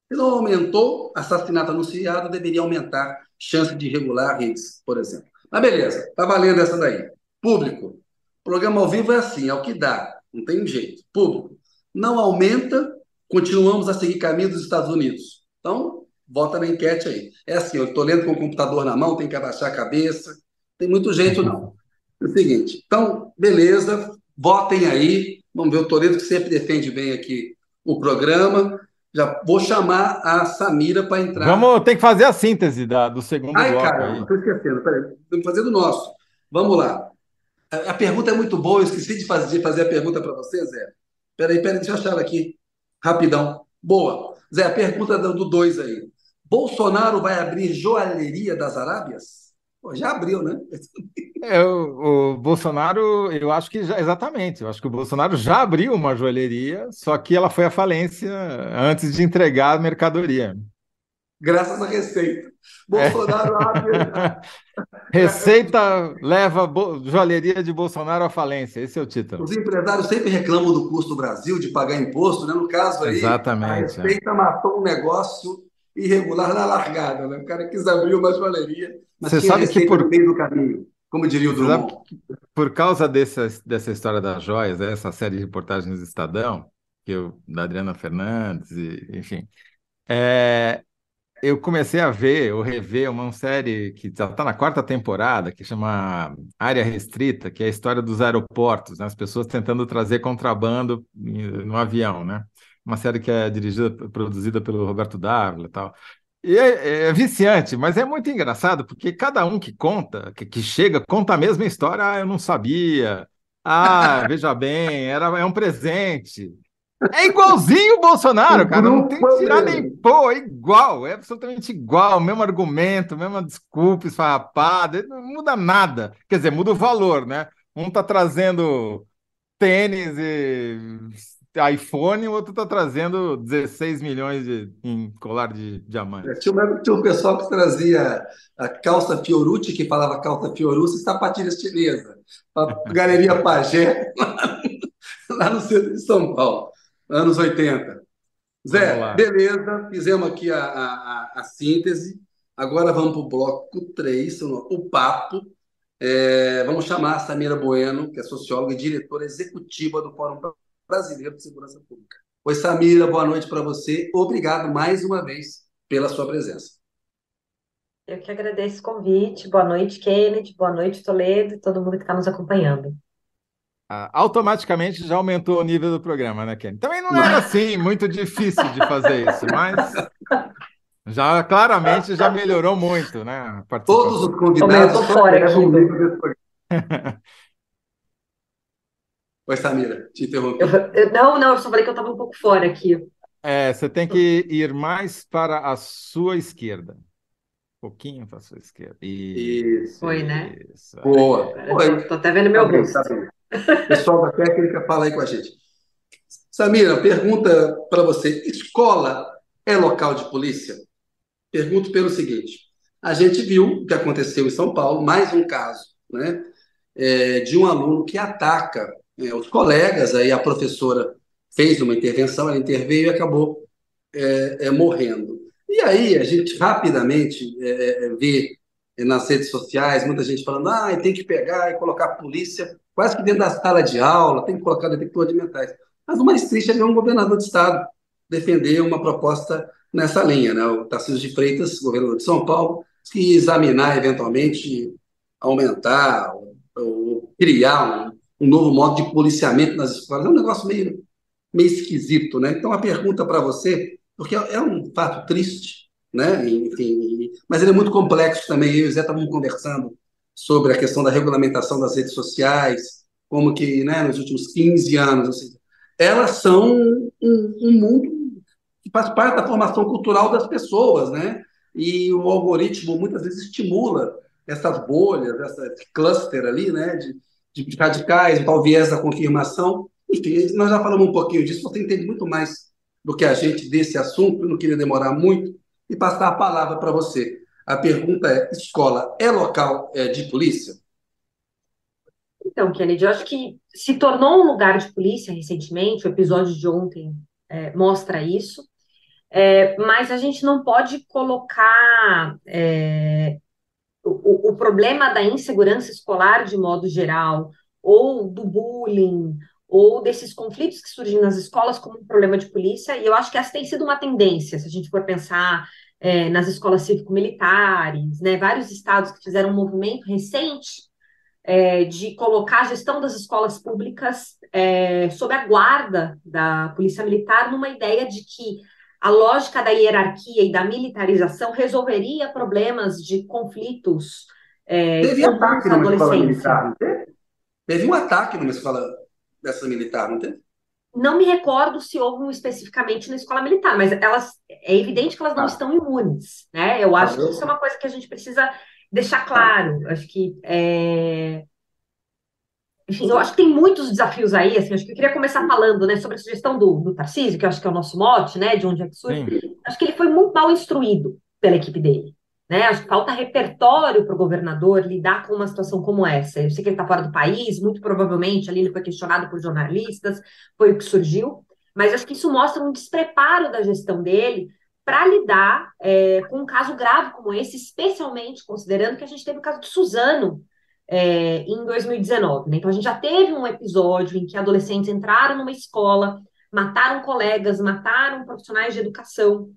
Speaker 1: Se não aumentou, assassinato anunciado deveria aumentar chance de regular redes, por exemplo. Mas beleza, tá valendo essa daí. Público. Programa ao vivo é assim, é o que dá, não tem jeito. Público. Não aumenta, continuamos a seguir caminho dos Estados Unidos. Então, vota na enquete aí. É assim, eu estou lendo com o computador na mão, tem que abaixar a cabeça. Tem muito jeito, não. É o seguinte, então, beleza, votem aí. Vamos ver o Toledo, que sempre defende bem aqui o programa. Já vou chamar a Samira para entrar.
Speaker 2: Vamos, tem que fazer a síntese da, do segundo
Speaker 1: Ai, bloco. Ai, cara, estou esquecendo. Peraí, temos que fazer do nosso. Vamos lá. A, a, pergunta é muito boa, eu esqueci de fazer, de fazer a pergunta para você, Zé. Peraí, peraí, deixa eu achar ela aqui. Rapidão. Boa. Zé, a pergunta do 2 aí. Bolsonaro vai abrir joalheria das Arábias? Pô, já abriu, né?
Speaker 2: É, o, o, Bolsonaro, eu acho que já, exatamente, eu acho que o Bolsonaro já abriu uma joalheria, só que ela foi à falência antes de entregar a mercadoria.
Speaker 1: Graças à Receita. Bolsonaro é. abre. <laughs>
Speaker 2: Receita leva bo... joalheria de Bolsonaro à falência, esse é o título.
Speaker 1: Os empresários sempre reclamam do custo do Brasil, de pagar imposto, né? No caso aí,
Speaker 2: Exatamente,
Speaker 1: a Receita é. matou um negócio irregular na largada, né? O cara quis abrir uma joalheria, mas
Speaker 2: Você sabe que por...
Speaker 1: no meio do caminho, como diria o Drummond.
Speaker 2: Por causa dessa, dessa história das joias, essa série de reportagens do Estadão, que eu, da Adriana Fernandes, e, enfim, é, eu comecei a ver ou rever uma série que já está na quarta temporada, que chama Área Restrita, que é a história dos aeroportos, né? as pessoas tentando trazer contrabando no avião, né? Uma série que é dirigida, produzida pelo Roberto Dávila e tal. E é, é, viciante, mas é muito engraçado, porque cada um que conta, que, que chega, conta a mesma história. Ah, eu não sabia. Ah, <laughs> veja bem, era, é um presente. É igualzinho o Bolsonaro, cara. Não tem que tirar nem pô, é igual, é absolutamente igual, mesmo argumento, mesma desculpa esfarrapada, não muda nada. Quer dizer, muda o valor, né? Um tá trazendo tênis e iPhone, o outro está trazendo 16 milhões de, em colar de diamante.
Speaker 1: Tinha, um, tinha um pessoal que trazia a calça Fiorucci, que falava calça Fiorucci, e sapatilha chinesa. A Galeria Pagé, <laughs> lá no centro de São Paulo, anos 80. Zé, beleza, fizemos aqui a, a, a síntese. Agora vamos para o bloco 3, o papo. É, vamos chamar a Samira Bueno, que é socióloga e diretora executiva do Fórum Brasileiro de Segurança Pública. Oi, Samira, boa noite para você. Obrigado mais uma vez pela sua presença.
Speaker 3: Eu que agradeço o convite. Boa noite, Kennedy. Boa noite, Toledo e todo mundo que está nos acompanhando.
Speaker 2: Ah, automaticamente já aumentou o nível do programa, né, Kennedy? Também não era assim muito difícil de fazer isso, mas já claramente já melhorou muito, né?
Speaker 1: Todos os convidados.
Speaker 3: Eu fora aqui. <laughs>
Speaker 1: Oi, Samira, te interrompi.
Speaker 3: Eu, eu, não, não, eu só falei que eu estava um pouco fora aqui.
Speaker 2: É, você tem que ir mais para a sua esquerda. Um pouquinho para a sua esquerda.
Speaker 3: Isso. Foi, né?
Speaker 1: Isso. Boa.
Speaker 3: Estou até vendo meu tá rosto.
Speaker 1: Tá Pessoal da técnica, fala aí com a gente. Samira, pergunta para você: escola é local de polícia? Pergunto pelo seguinte: a gente viu o que aconteceu em São Paulo, mais um caso, né? É, de um aluno que ataca é, os colegas, aí a professora fez uma intervenção, ela interveio e acabou é, é, morrendo. E aí a gente rapidamente é, é, vê nas redes sociais, muita gente falando, ah, tem que pegar e colocar a polícia quase que dentro da sala de aula, tem que colocar detector de metais. Mas o mais triste é ver um governador de estado defender uma proposta nessa linha, né? O Tarcísio de Freitas, governador de São Paulo, que examinar eventualmente aumentar ou, ou criar um, um, novo modo de policiamento nas escolas. É um negócio meio, meio esquisito, né? Então a pergunta para você, porque é um fato triste, né? Enfim, mas ele é muito complexo também. Eu e o Zé estávamos conversando sobre a questão da regulamentação das redes sociais, como que, né, nos últimos 15 anos, seja, elas são um, um mundo que faz parte da formação cultural das pessoas, né? E o algoritmo muitas vezes estimula essas bolhas, essa cluster ali, né, de, de radicais, o tal viés da confirmação. Enfim, nós já falamos um pouquinho disso, você entende muito mais do que a gente desse assunto, eu não queria demorar muito, e passar a palavra para você. A pergunta é: escola é local é, de polícia?
Speaker 3: Então, Kennedy, eu acho que se tornou um lugar de polícia recentemente, o episódio de ontem é, mostra isso, é, mas a gente não pode colocar é, o, o problema da insegurança escolar de modo geral, ou do bullying, ou desses conflitos que surgem nas escolas como um problema de polícia, e eu acho que essa tem sido uma tendência, se a gente for pensar é, nas escolas cívico-militares, né, vários estados que fizeram um movimento recente é, de colocar a gestão das escolas públicas é, sob a guarda da polícia militar, numa ideia de que a lógica da hierarquia e da militarização resolveria problemas de conflitos
Speaker 1: é, teve ataque numa escola militar, não teve? Teve um ataque numa escola dessa militar, não teve?
Speaker 3: Não me recordo se houve um especificamente na escola militar, mas elas é evidente que elas não ah. estão imunes, né? Eu acho ah, que isso é uma coisa que a gente precisa deixar claro. Acho que é, enfim, eu acho que tem muitos desafios aí, assim, acho que eu queria começar falando, né, sobre a sugestão do, do Tarcísio, que eu acho que é o nosso mote, né, de onde é que surge. Sim. Acho que ele foi muito mal instruído pela equipe dele, né, acho que falta repertório para o governador lidar com uma situação como essa. Eu sei que ele está fora do país, muito provavelmente ali ele foi questionado por jornalistas, foi o que surgiu, mas acho que isso mostra um despreparo da gestão dele para lidar é, com um caso grave como esse, especialmente considerando que a gente teve o caso de Suzano, é, em 2019. Né? Então, a gente já teve um episódio em que adolescentes entraram numa escola, mataram colegas, mataram profissionais de educação,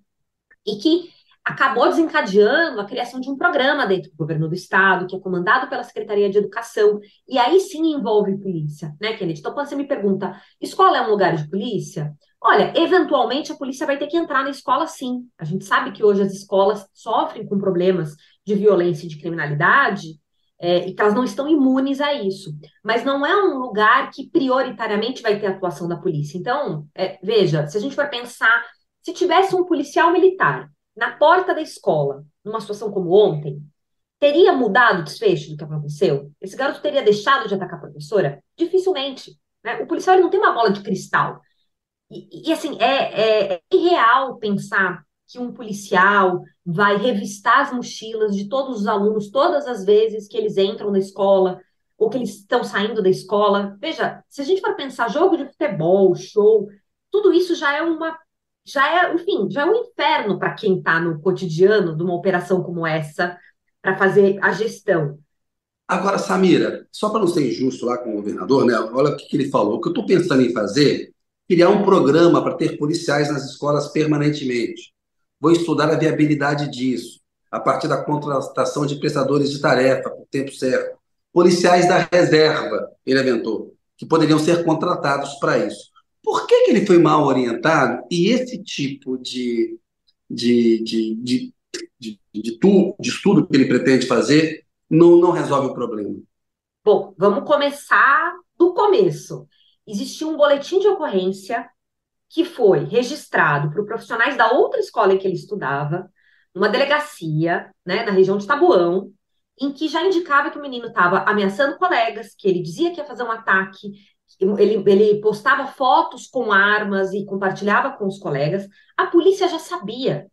Speaker 3: e que acabou desencadeando a criação de um programa dentro do governo do estado, que é comandado pela Secretaria de Educação, e aí sim envolve polícia, né, Kennedy? Então, quando você me pergunta, escola é um lugar de polícia? Olha, eventualmente a polícia vai ter que entrar na escola sim. A gente sabe que hoje as escolas sofrem com problemas de violência e de criminalidade, é, e que elas não estão imunes a isso. Mas não é um lugar que prioritariamente vai ter atuação da polícia. Então, é, veja, se a gente for pensar, se tivesse um policial militar na porta da escola, numa situação como ontem, teria mudado o desfecho do que aconteceu? Esse garoto teria deixado de atacar a professora? Dificilmente. Né? O policial não tem uma bola de cristal. E, e assim, é, é, é irreal pensar que um policial vai revistar as mochilas de todos os alunos todas as vezes que eles entram na escola ou que eles estão saindo da escola. Veja, se a gente for pensar jogo de futebol, show, tudo isso já é uma já é, enfim, já é um inferno para quem está no cotidiano de uma operação como essa para fazer a gestão.
Speaker 1: Agora, Samira, só para não ser injusto lá com o governador, né? Olha o que, que ele falou. O que eu estou pensando em fazer, criar um programa para ter policiais nas escolas permanentemente. Vou estudar a viabilidade disso, a partir da contratação de prestadores de tarefa por tempo certo. Policiais da reserva, ele aventou, que poderiam ser contratados para isso. Por que, que ele foi mal orientado e esse tipo de, de, de, de, de, de, tu, de estudo que ele pretende fazer não, não resolve o problema?
Speaker 3: Bom, vamos começar do começo. Existia um boletim de ocorrência que foi registrado para profissionais da outra escola em que ele estudava, numa delegacia, né, na região de Tabuão, em que já indicava que o menino estava ameaçando colegas, que ele dizia que ia fazer um ataque, ele, ele postava fotos com armas e compartilhava com os colegas. A polícia já sabia,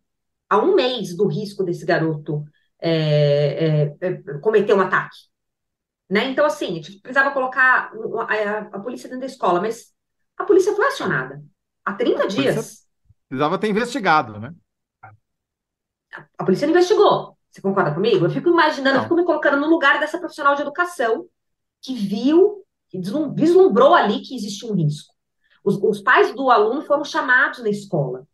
Speaker 3: há um mês, do risco desse garoto é, é, é, cometer um ataque. Né? Então, assim, a gente precisava colocar a, a, a polícia dentro da escola, mas a polícia foi acionada. Há 30 dias.
Speaker 2: Precisava ter investigado, né?
Speaker 3: A polícia investigou. Você concorda comigo? Eu fico imaginando, Não. eu fico me colocando no lugar dessa profissional de educação que viu, que vislumbrou ali que existia um risco. Os, os pais do aluno foram chamados na escola.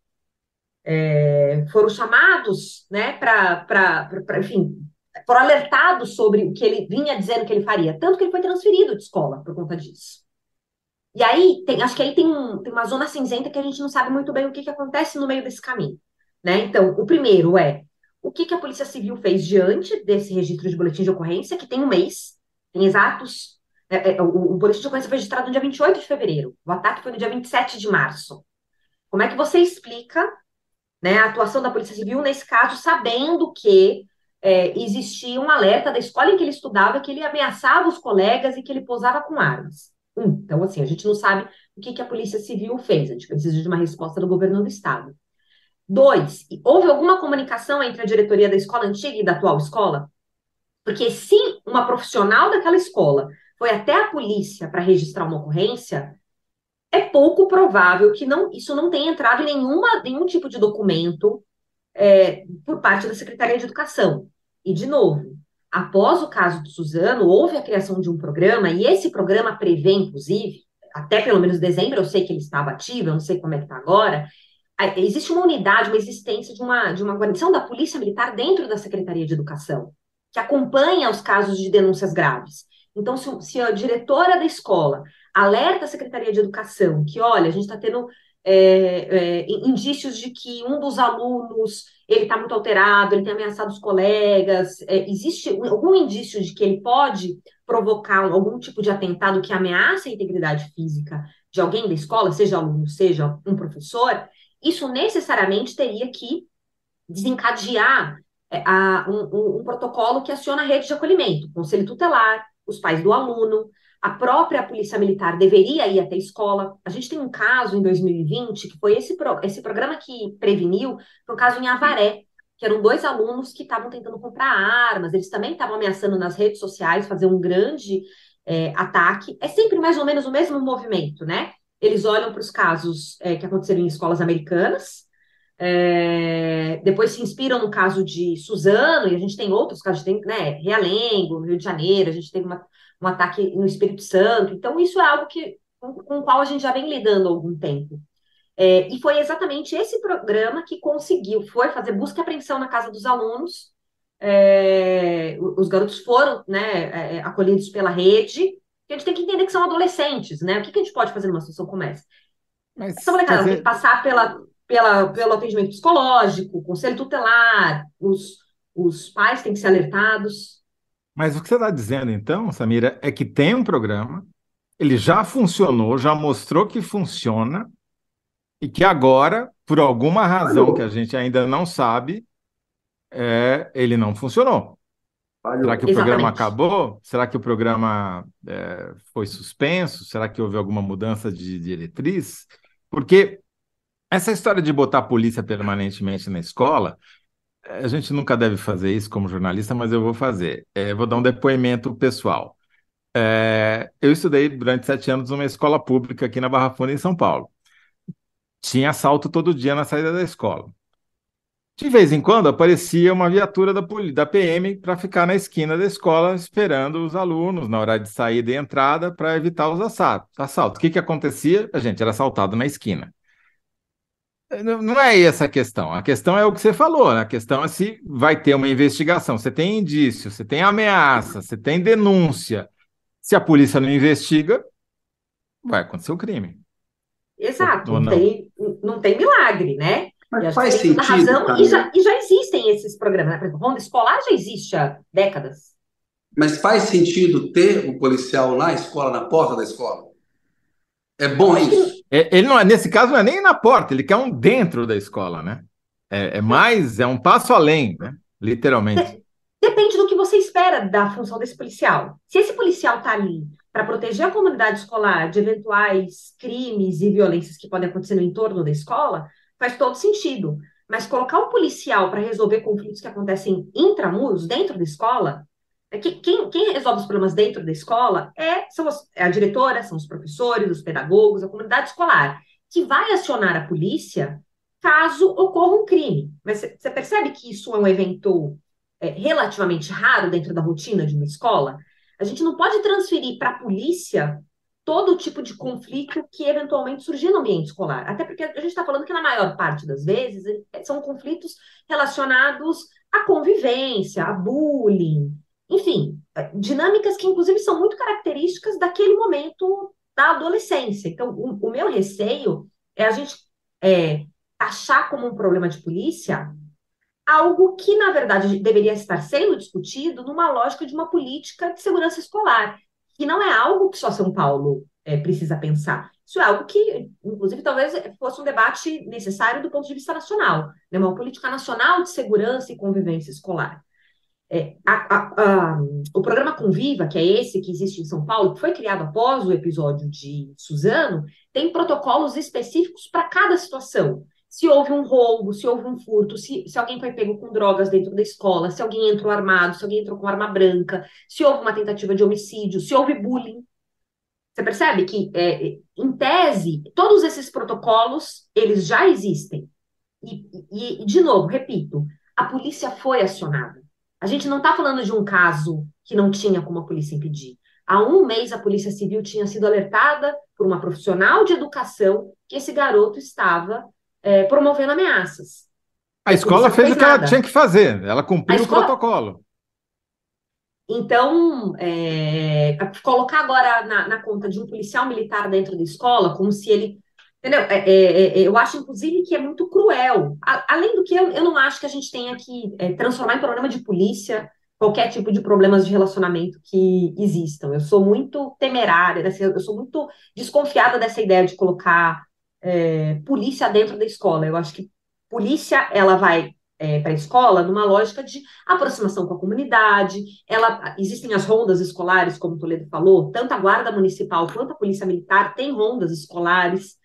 Speaker 3: É, foram chamados, né, para, enfim, foram alertados sobre o que ele vinha dizendo que ele faria. Tanto que ele foi transferido de escola por conta disso. E aí, tem, acho que aí tem, tem uma zona cinzenta que a gente não sabe muito bem o que, que acontece no meio desse caminho. Né? Então, o primeiro é o que, que a Polícia Civil fez diante desse registro de boletim de ocorrência, que tem um mês, tem exatos. É, é, o, o, boletim de ocorrência foi registrado no dia 28 de fevereiro, o ataque foi no dia 27 de março. Como é que você explica né, a atuação da Polícia Civil nesse caso, sabendo que é, existia um alerta da escola em que ele estudava que ele ameaçava os colegas e que ele posava com armas? Então, assim, a gente não sabe o que, que a Polícia Civil fez, a gente precisa de uma resposta do governo do Estado. Dois, houve alguma comunicação entre a diretoria da escola antiga e da atual escola? Porque se uma profissional daquela escola foi até a polícia para registrar uma ocorrência, é pouco provável que não, isso não tenha entrado em nenhuma, nenhum tipo de documento é, por parte da Secretaria de Educação. E, de novo, após o caso do Suzano, houve a criação de um programa, e esse programa prevê, inclusive, até pelo menos dezembro, eu sei que ele estava ativo, eu não sei como é que está agora, existe uma unidade, uma existência de uma, de uma guarnição da Polícia Militar dentro da Secretaria de Educação, que acompanha os casos de denúncias graves. Então, se, se a diretora da escola alerta a Secretaria de Educação que, olha, a gente está tendo é, é, indícios de que um dos alunos ele está muito alterado, ele tem ameaçado os colegas, é, existe algum indício de que ele pode provocar algum tipo de atentado que ameaça a integridade física de alguém da escola, seja aluno, seja um professor, isso necessariamente teria que desencadear é, a, um, um, um protocolo que aciona a rede de acolhimento, conselho tutelar, os pais do aluno, a própria Polícia Militar deveria ir até a escola. A gente tem um caso em 2020, que foi esse, pro, esse programa que preveniu, foi um caso em Avaré, que eram dois alunos que estavam tentando comprar armas, eles também estavam ameaçando nas redes sociais fazer um grande é, ataque. É sempre mais ou menos o mesmo movimento, né? Eles olham para os casos é, que aconteceram em escolas americanas, é, depois se inspiram no caso de Suzano, e a gente tem outros casos, tem né, Realengo, Rio de Janeiro, a gente teve uma, um ataque no Espírito Santo. Então, isso é algo que, com, com o qual a gente já vem lidando há algum tempo. É, e foi exatamente esse programa que conseguiu, foi fazer busca e apreensão na casa dos alunos. É, os garotos foram né, é, acolhidos pela rede. A gente tem que entender que são adolescentes, né? O que, que a gente pode fazer numa situação como essa? Mas, essa molecada fazer... tem que passar pela, pela, pelo atendimento psicológico, conselho tutelar, os, os pais têm que ser alertados.
Speaker 2: Mas o que você está dizendo, então, Samira, é que tem um programa, ele já funcionou, já mostrou que funciona, e que agora, por alguma razão que a gente ainda não sabe, é, ele não funcionou. Será que o Exatamente. programa acabou? Será que o programa é, foi suspenso? Será que houve alguma mudança de diretriz? Porque essa história de botar a polícia permanentemente na escola a gente nunca deve fazer isso como jornalista, mas eu vou fazer. É, vou dar um depoimento pessoal. É, eu estudei durante sete anos numa escola pública aqui na Barra Funda, em São Paulo. Tinha assalto todo dia na saída da escola. De vez em quando aparecia uma viatura da, da PM para ficar na esquina da escola esperando os alunos na hora de saída e entrada para evitar os assaltos. O que, que acontecia? A gente era assaltado na esquina. Não é essa a questão. A questão é o que você falou. Né? A questão é se vai ter uma investigação. Você tem indício, você tem ameaça, você tem denúncia. Se a polícia não investiga, vai acontecer o crime.
Speaker 3: Exato. Não. não. tem, não tem milagre, né? Mas faz sentido. Razão, e, já, e já existem esses programas. Né? Por exemplo, ronda escolar já existe há décadas.
Speaker 1: Mas faz sentido ter o policial na escola, na porta da escola? É bom isso?
Speaker 2: É, ele não é, nesse caso, não é nem na porta, ele quer um dentro da escola, né? É, é mais, é um passo além, né? Literalmente.
Speaker 3: Depende do que você espera da função desse policial. Se esse policial está ali para proteger a comunidade escolar de eventuais crimes e violências que podem acontecer no entorno da escola, faz todo sentido. Mas colocar um policial para resolver conflitos que acontecem intramuros, dentro da escola, quem, quem, resolve os problemas dentro da escola é, são as, é a diretora, são os professores, os pedagogos, a comunidade escolar, que vai acionar a polícia caso ocorra um crime. Mas você percebe que isso é um evento é, relativamente raro dentro da rotina de uma escola, a gente não pode transferir para a polícia todo tipo de conflito que eventualmente surgir no ambiente escolar. Até porque a gente está falando que, na maior parte das vezes, é, são conflitos relacionados à convivência, a bullying, enfim, é, dinâmicas que, inclusive, são muito características daquele momento da adolescência. Então, o, o meu receio é a gente é, achar como um problema de polícia algo que, na verdade, deveria estar sendo discutido numa lógica de uma política de segurança escolar, que não é algo que só São Paulo é, precisa pensar. Isso é algo que, inclusive, talvez fosse um debate necessário do ponto de vista nacional, né? uma política nacional de segurança e convivência escolar. É, a, a, a, o programa Conviva, que é esse que existe em São Paulo, que foi criado após o episódio de Suzano, tem protocolos específicos para cada situação se houve um roubo, se houve um furto, se, se alguém foi pego com drogas dentro da escola, se alguém entrou armado, se alguém entrou com arma branca, se houve uma tentativa de homicídio, se houve bullying. Você percebe que, é, em tese, todos esses protocolos, eles já existem. E, e, de novo, repito, a polícia foi acionada. A gente não está falando de um caso que não tinha como a polícia impedir. Há um mês, a Polícia Civil tinha sido alertada por uma profissional de educação que esse garoto estava é, promovendo ameaças.
Speaker 2: A escola fez o que ela tinha que fazer, ela cumpriu escola... o protocolo.
Speaker 3: Então, é, colocar agora na, na, conta de um policial militar dentro da escola, como se ele. Entendeu? É, é, é eu acho, inclusive, que é muito cruel. A, além do que, eu, eu, não acho que a gente tenha que é, transformar em problema de polícia qualquer tipo de problemas de relacionamento que existam. Eu sou muito temerária, eu sou muito desconfiada dessa ideia de colocar é, polícia dentro da escola. Eu acho que polícia ela vai é, para a escola numa lógica de aproximação com a comunidade. Ela existem as rondas escolares, como o Toledo falou, tanto a guarda municipal quanto a polícia militar tem rondas escolares.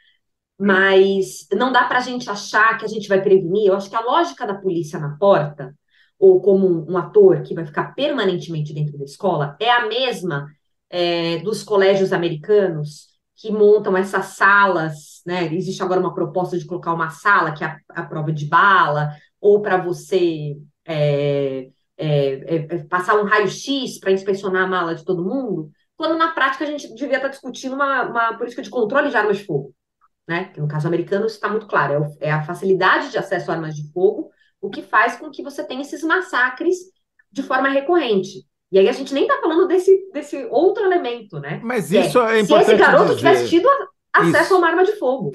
Speaker 3: Mas não dá para a gente achar que a gente vai prevenir. Eu acho que a lógica da polícia na porta, ou como um, ator que vai ficar permanentemente dentro da escola, é a mesma é, dos colégios americanos, que montam essas salas, né? Existe agora uma proposta de colocar uma sala que é a, a prova de bala, ou para você é, é, é, passar um raio-x para inspecionar a mala de todo mundo, quando na prática a gente devia estar tá discutindo uma, uma política de controle de armas de fogo. Né? Que no caso americano isso está muito claro, é, é a facilidade de acesso a armas de fogo, o que faz com que você tenha esses massacres de forma recorrente. E aí a gente nem está falando desse, desse outro elemento, né?
Speaker 2: Mas isso é, é importante.
Speaker 3: Se esse garoto dizer. tivesse tido acesso isso. a uma arma de fogo.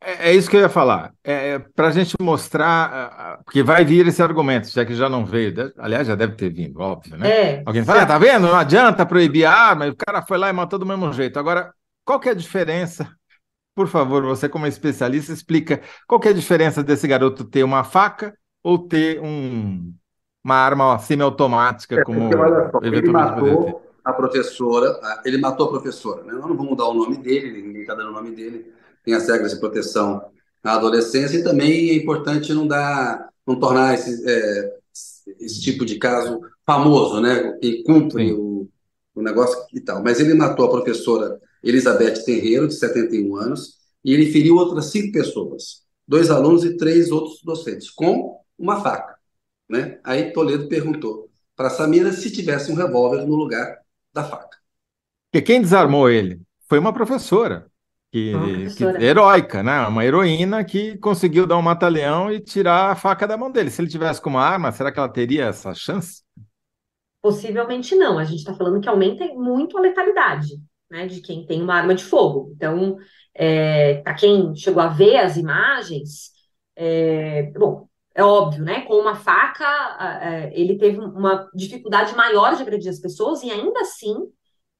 Speaker 2: É, é isso que eu ia falar. É, é Para a gente mostrar, porque vai vir esse argumento, já que já não veio. Aliás, já deve ter vindo, óbvio, né? É, Alguém fala, ah, tá vendo? Não adianta proibir a arma, o cara foi lá e matou do mesmo jeito. Agora, qual que é a diferença? Por favor, você como especialista, explica qual que é a diferença desse garoto ter uma faca ou ter um, uma arma semiautomática, é, como
Speaker 1: só, ele matou a professora, ele matou a professora, né? Nós não vamos dar o nome dele, ninguém está dando o nome dele, tem as regras de proteção à adolescência e também é importante não dar, não tornar esse, é, esse tipo de caso famoso, né? Quem cumpre o, o negócio e tal. Mas ele matou a professora Elizabeth Terreiro, de 71 anos, e ele feriu outras cinco pessoas, dois alunos e três outros docentes, com uma faca. Né? Aí Toledo perguntou para Samira se tivesse um revólver no lugar da faca.
Speaker 2: Porque quem desarmou ele foi uma professora, que, professora. que heróica, né? Uma heroína que conseguiu dar um mata-leão e tirar a faca da mão dele. Se ele tivesse com uma arma, será que ela teria essa chance?
Speaker 3: Possivelmente não. A gente está falando que aumenta muito a letalidade né, de quem tem uma arma de fogo. Então, é, para quem chegou a ver as imagens, é, bom, é óbvio, né? Com uma faca, ele teve uma dificuldade maior de agredir as pessoas e ainda assim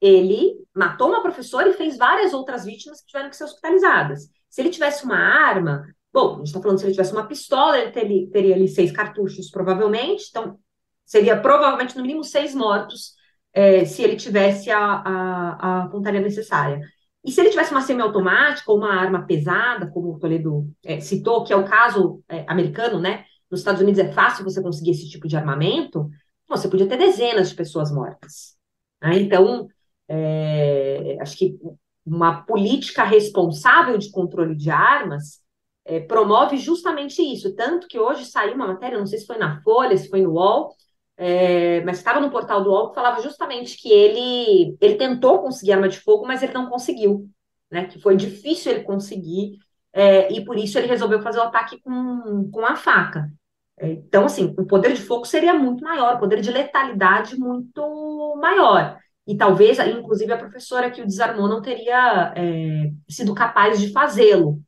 Speaker 3: ele matou uma professora e fez várias outras vítimas que tiveram que ser hospitalizadas. Se ele tivesse uma arma, bom, a gente está falando se ele tivesse uma pistola, ele teria, teria ali seis cartuchos, provavelmente, então seria provavelmente no mínimo seis mortos é, se ele tivesse a, a, a pontaria necessária. E se ele tivesse uma semiautomática ou uma arma pesada, como o Toledo é, citou, que é o caso é, americano, né? Nos Estados Unidos é fácil você conseguir esse tipo de armamento, você podia ter dezenas de pessoas mortas. Né? Então, é, acho que uma política responsável de controle de armas é, promove justamente isso. Tanto que hoje saiu uma matéria, não sei se foi na Folha, se foi no UOL, é, mas estava no portal do UOL que falava justamente que ele, ele tentou conseguir arma de fogo, mas ele não conseguiu, né? Que foi difícil ele conseguir, é, e por isso ele resolveu fazer o ataque com, com a faca. É, então, assim, o poder de fogo seria muito maior, o poder de letalidade muito maior. E talvez, inclusive, a professora que o desarmou não teria é, sido capaz de fazê-lo.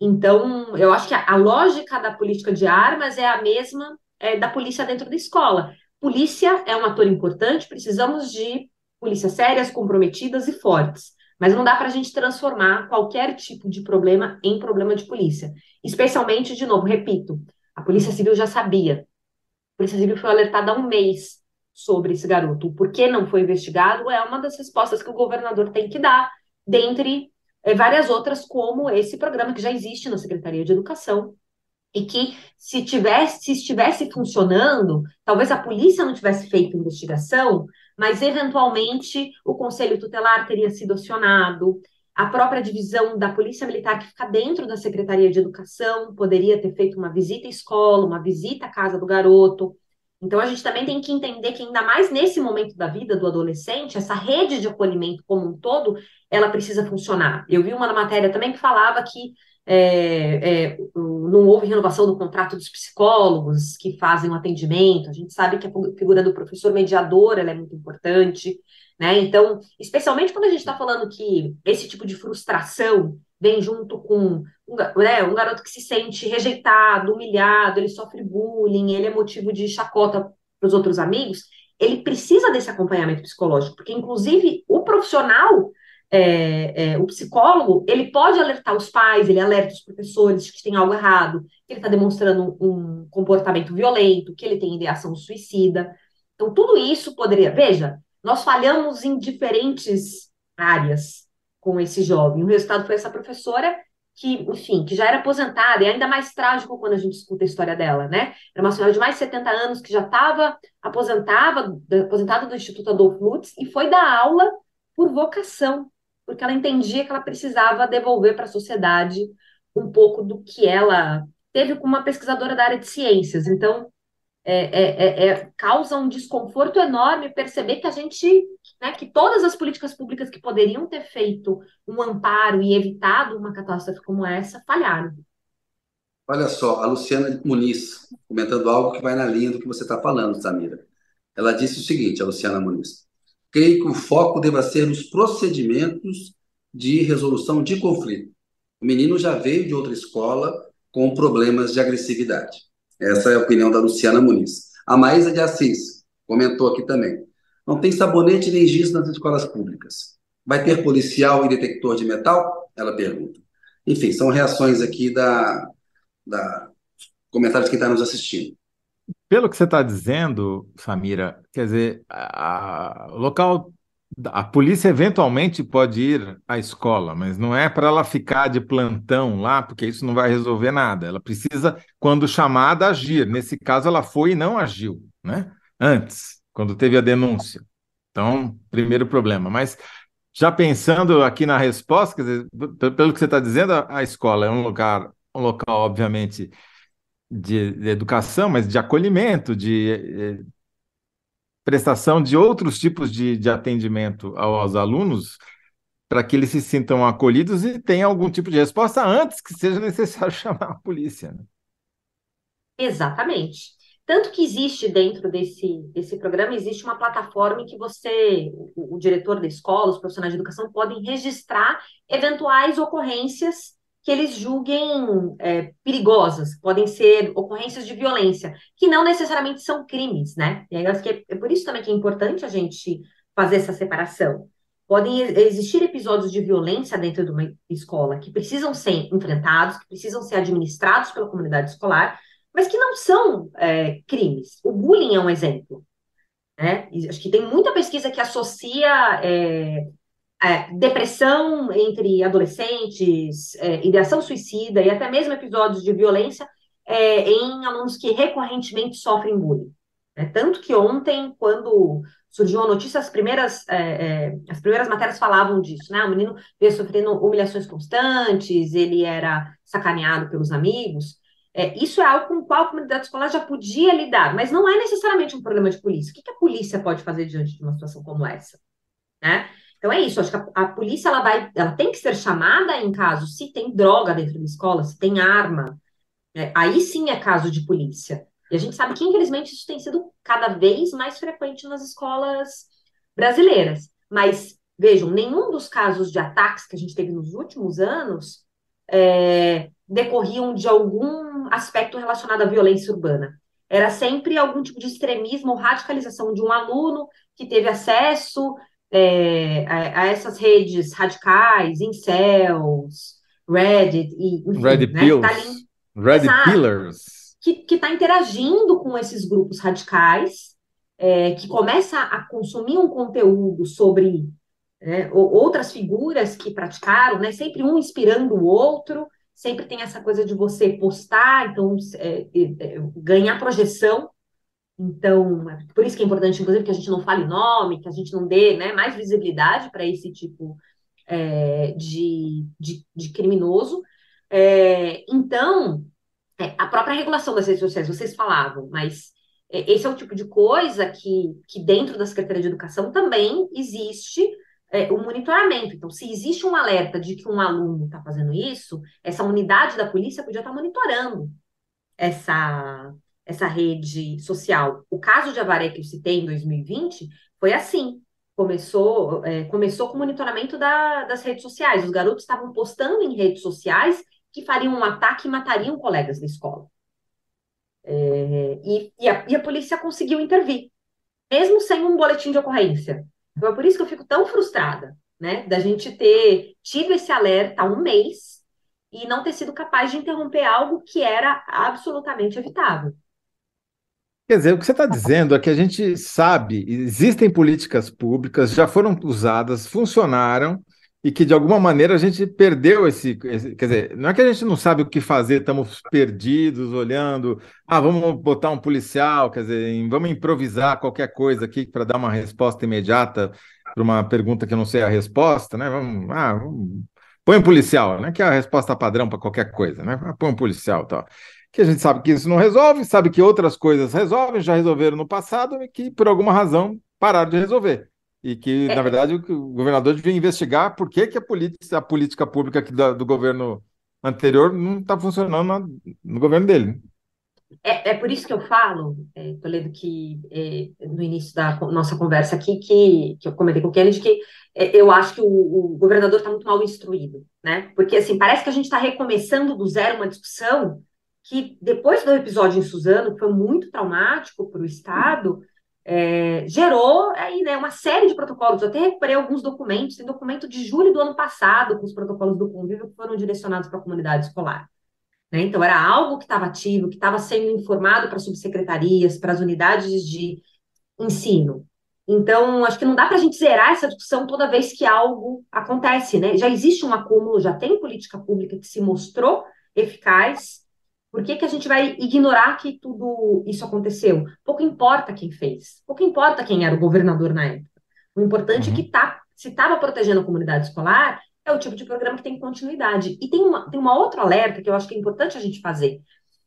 Speaker 3: Então, eu acho que a, a, lógica da política de armas é a mesma é, da polícia dentro da escola. Polícia é um ator importante, precisamos de polícias sérias, comprometidas e fortes. Mas não dá para a gente transformar qualquer tipo de problema em problema de polícia. Especialmente, de novo, repito, a Polícia Civil já sabia. A Polícia Civil foi alertada há um mês sobre esse garoto. O porquê não foi investigado é uma das respostas que o governador tem que dar, dentre é, várias outras, como esse programa que já existe na Secretaria de Educação, e que se tivesse, se estivesse funcionando, talvez a polícia não tivesse feito investigação, mas eventualmente o conselho tutelar teria sido acionado, a própria divisão da Polícia Militar que fica dentro da Secretaria de Educação poderia ter feito uma visita à escola, uma visita à casa do garoto. Então a gente também tem que entender que ainda mais nesse momento da vida do adolescente, essa rede de acolhimento como um todo, ela precisa funcionar. Eu vi uma matéria também que falava que é, é, não houve renovação do contrato dos psicólogos que fazem o atendimento. A gente sabe que a figura do professor mediador é muito importante, né? Então, especialmente quando a gente está falando que esse tipo de frustração vem junto com um, né, um garoto que se sente rejeitado, humilhado, ele sofre bullying, ele é motivo de chacota para os outros amigos, ele precisa desse acompanhamento psicológico, porque inclusive o profissional é, é, o psicólogo, ele pode alertar os pais, ele alerta os professores que tem algo errado, que ele está demonstrando um comportamento violento, que ele tem ideação suicida. Então, tudo isso poderia. Veja, nós falhamos em diferentes áreas com esse jovem. O resultado foi essa professora que, enfim, que já era aposentada, e ainda mais trágico quando a gente escuta a história dela, né? Era uma senhora de mais de 70 anos que já estava aposentada do Instituto Adolfo Lutz, e foi dar aula por vocação, porque ela entendia que ela precisava devolver para a sociedade um pouco do que ela teve com uma pesquisadora da área de ciências. Então, é, é, é, é, causa um desconforto enorme perceber que a gente, né, que todas as políticas públicas que poderiam ter feito um amparo e evitado uma catástrofe como essa falharam.
Speaker 1: Olha só, a Luciana Muniz comentando algo que vai na linha do que você está falando, Samira. Ela disse o seguinte, a Luciana Muniz: creio que o foco deva ser nos procedimentos de resolução de conflito. O menino já veio de outra escola com problemas de agressividade. Essa é a opinião da Luciana Muniz. A Maísa de Assis comentou aqui também. Não tem sabonete nem giz nas escolas públicas. Vai ter policial e detector de metal? Ela pergunta. Enfim, são reações aqui da, da comentários de quem está nos assistindo.
Speaker 2: Pelo que você está dizendo, Samira, quer dizer, a, a, o local, a polícia eventualmente pode ir à escola, mas não é para ela ficar de plantão lá, porque isso não vai resolver nada. Ela precisa, quando chamada, agir. Nesse caso, ela foi e não agiu, né? Antes, quando teve a denúncia. Então, primeiro problema. Mas já pensando aqui na resposta, quer dizer, pelo que você está dizendo, a escola é um lugar, um local, obviamente de, de educação, mas de acolhimento, de eh, prestação de outros tipos de, de atendimento aos alunos, para que eles se sintam acolhidos e tenham algum tipo de resposta antes que seja necessário <laughs> chamar a polícia. Né?
Speaker 3: Exatamente. Tanto que existe dentro desse, desse programa, existe uma plataforma em que você, o, o diretor da escola, os profissionais de educação, podem registrar eventuais ocorrências que eles julguem é, perigosas, podem ser ocorrências de violência, que não necessariamente são crimes, né? E aí eu acho que é, é por isso também que é importante a gente fazer essa separação. Podem existir episódios de violência dentro de uma escola que precisam ser enfrentados, que precisam ser administrados pela comunidade escolar, mas que não são é, crimes. O bullying é um exemplo. Né? Acho que tem muita pesquisa que associa é, é, depressão entre adolescentes, é, ideação suicida e até mesmo episódios de violência é, em alunos que recorrentemente sofrem bullying. É, tanto que ontem, quando surgiu a notícia, as primeiras, é, é, as primeiras matérias falavam disso, né? O menino veio sofrendo humilhações constantes, ele era sacaneado pelos amigos. É, isso é algo com o qual a comunidade escolar já podia lidar, mas não é necessariamente um problema de polícia. O que, que a polícia pode fazer diante de uma situação como essa? Né? Então é isso, acho que a, a, polícia ela vai, ela tem que ser chamada em caso se tem droga dentro da escola, se tem arma, é, aí sim é caso de polícia. E a gente sabe que, infelizmente, isso tem sido cada vez mais frequente nas escolas brasileiras. Mas, vejam, nenhum dos casos de ataques que a gente teve nos últimos anos é, decorriam de algum aspecto relacionado à violência urbana. Era sempre algum tipo de extremismo ou radicalização de um aluno que teve acesso é, a, a, essas redes radicais, incels, Reddit e
Speaker 2: enfim, Reddit né, tá ali, Red Exato. Pillars.
Speaker 3: Que está interagindo com esses grupos radicais, é, que começa a consumir um conteúdo sobre né, outras figuras que praticaram, né, sempre um inspirando o outro, sempre tem essa coisa de você postar, então é, é, ganhar projeção. Então, é por isso que é importante, inclusive, que a gente não fale nome, que a gente não dê né, mais visibilidade para esse tipo é, de, de, de criminoso. É, então, é, a própria regulação das redes sociais, vocês falavam, mas é, esse é o tipo de coisa que, que dentro da Secretaria de Educação também existe é, o monitoramento. Então, se existe um alerta de que um aluno está fazendo isso, essa unidade da polícia podia estar tá monitorando essa, essa rede social. O caso de Avaré que eu citei em 2020 foi assim. Começou, é, começou com o monitoramento da, das redes sociais. Os garotos estavam postando em redes sociais que fariam um ataque e matariam colegas da escola. É, e, e, a, e, a, polícia conseguiu intervir, mesmo sem um boletim de ocorrência. Então é por isso que eu fico tão frustrada, né, da gente ter tido esse alerta há um mês e não ter sido capaz de interromper algo que era absolutamente evitável.
Speaker 2: Quer dizer, o que você está dizendo é que a gente sabe, existem políticas públicas, já foram usadas, funcionaram, e que de alguma maneira a gente perdeu esse, esse, Quer dizer, não é que a gente não sabe o que fazer, estamos perdidos, olhando, ah, vamos botar um policial, quer dizer, vamos improvisar qualquer coisa aqui para dar uma resposta imediata para uma pergunta que eu não sei a resposta, né? Vamos, ah, vamos, põe um policial, né? Que é a resposta padrão para qualquer coisa, né? Ah, põe um policial tal. Que a gente sabe que isso não resolve, sabe que outras coisas resolvem, já resolveram no passado e que por alguma razão pararam de resolver e que, é. na verdade, o governador devia investigar por que, que a, política, a política pública do, do governo anterior não está funcionando na, no governo dele.
Speaker 3: É, é por isso que eu falo, é, Toledo, que é, no início da nossa conversa aqui, que, que eu comentei com o Kennedy, que é, eu acho que o, o governador está muito mal instruído, né? Porque, assim, parece que a gente está recomeçando do zero uma discussão que, depois do episódio em Suzano, que foi muito traumático para o Estado, é, gerou aí, né, uma série de protocolos. Eu até recuperei alguns documentos, tem documento de julho do ano passado com os protocolos do convívio que foram direcionados para a comunidade escolar. Né? Então, era algo que estava ativo, que estava sendo informado para subsecretarias, para as unidades de ensino. Então, acho que não dá para a gente zerar essa discussão toda vez que algo acontece, né? Já existe um acúmulo, já tem política pública que se mostrou eficaz, por que, que a gente vai ignorar que tudo isso aconteceu? Pouco importa quem fez, pouco importa quem era o governador na época. O importante uhum. é que tá, se estava protegendo a comunidade escolar, é o tipo de programa que tem continuidade. E tem uma, tem uma outra alerta que eu acho que é importante a gente fazer.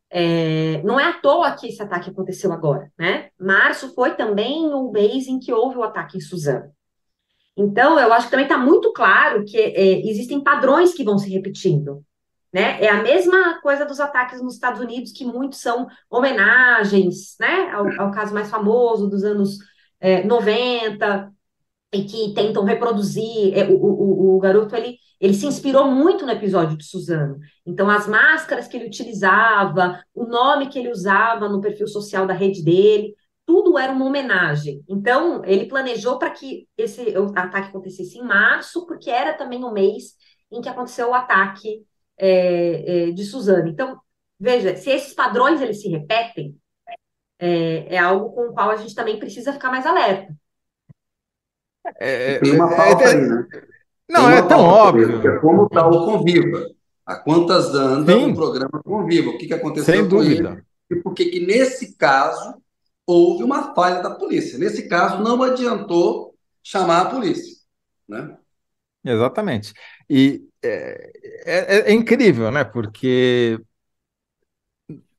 Speaker 3: É, não é à toa que esse ataque aconteceu agora, né? Março foi também o mês em que houve o ataque em Suzano. Então, eu acho que também está muito claro que é, existem padrões que vão se repetindo. Né? É a mesma coisa dos ataques nos Estados Unidos, que muitos são homenagens né? ao, ao caso mais famoso dos anos é, 90, e que tentam reproduzir. É, o, o, o, garoto ele, ele se inspirou muito no episódio de Suzano. Então, as máscaras que ele utilizava, o nome que ele usava no perfil social da rede dele, tudo era uma homenagem. Então, ele planejou para que esse ataque acontecesse em março, porque era também o mês em que aconteceu o ataque é, é, de Suzane. Então, veja, se esses padrões eles se repetem, é, é, algo com o qual a gente também precisa ficar mais alerta.
Speaker 1: É, Tem uma falta é, aí, né?
Speaker 2: Não, é tão óbvio.
Speaker 1: É como está o Conviva. Há quantas anda o programa Conviva? O que, que aconteceu
Speaker 2: Sem com dúvida. ele?
Speaker 1: E por que que nesse caso houve uma falha da polícia? Nesse caso não adiantou chamar a polícia, né?
Speaker 2: Exatamente. E é, é, é, incrível, né? Porque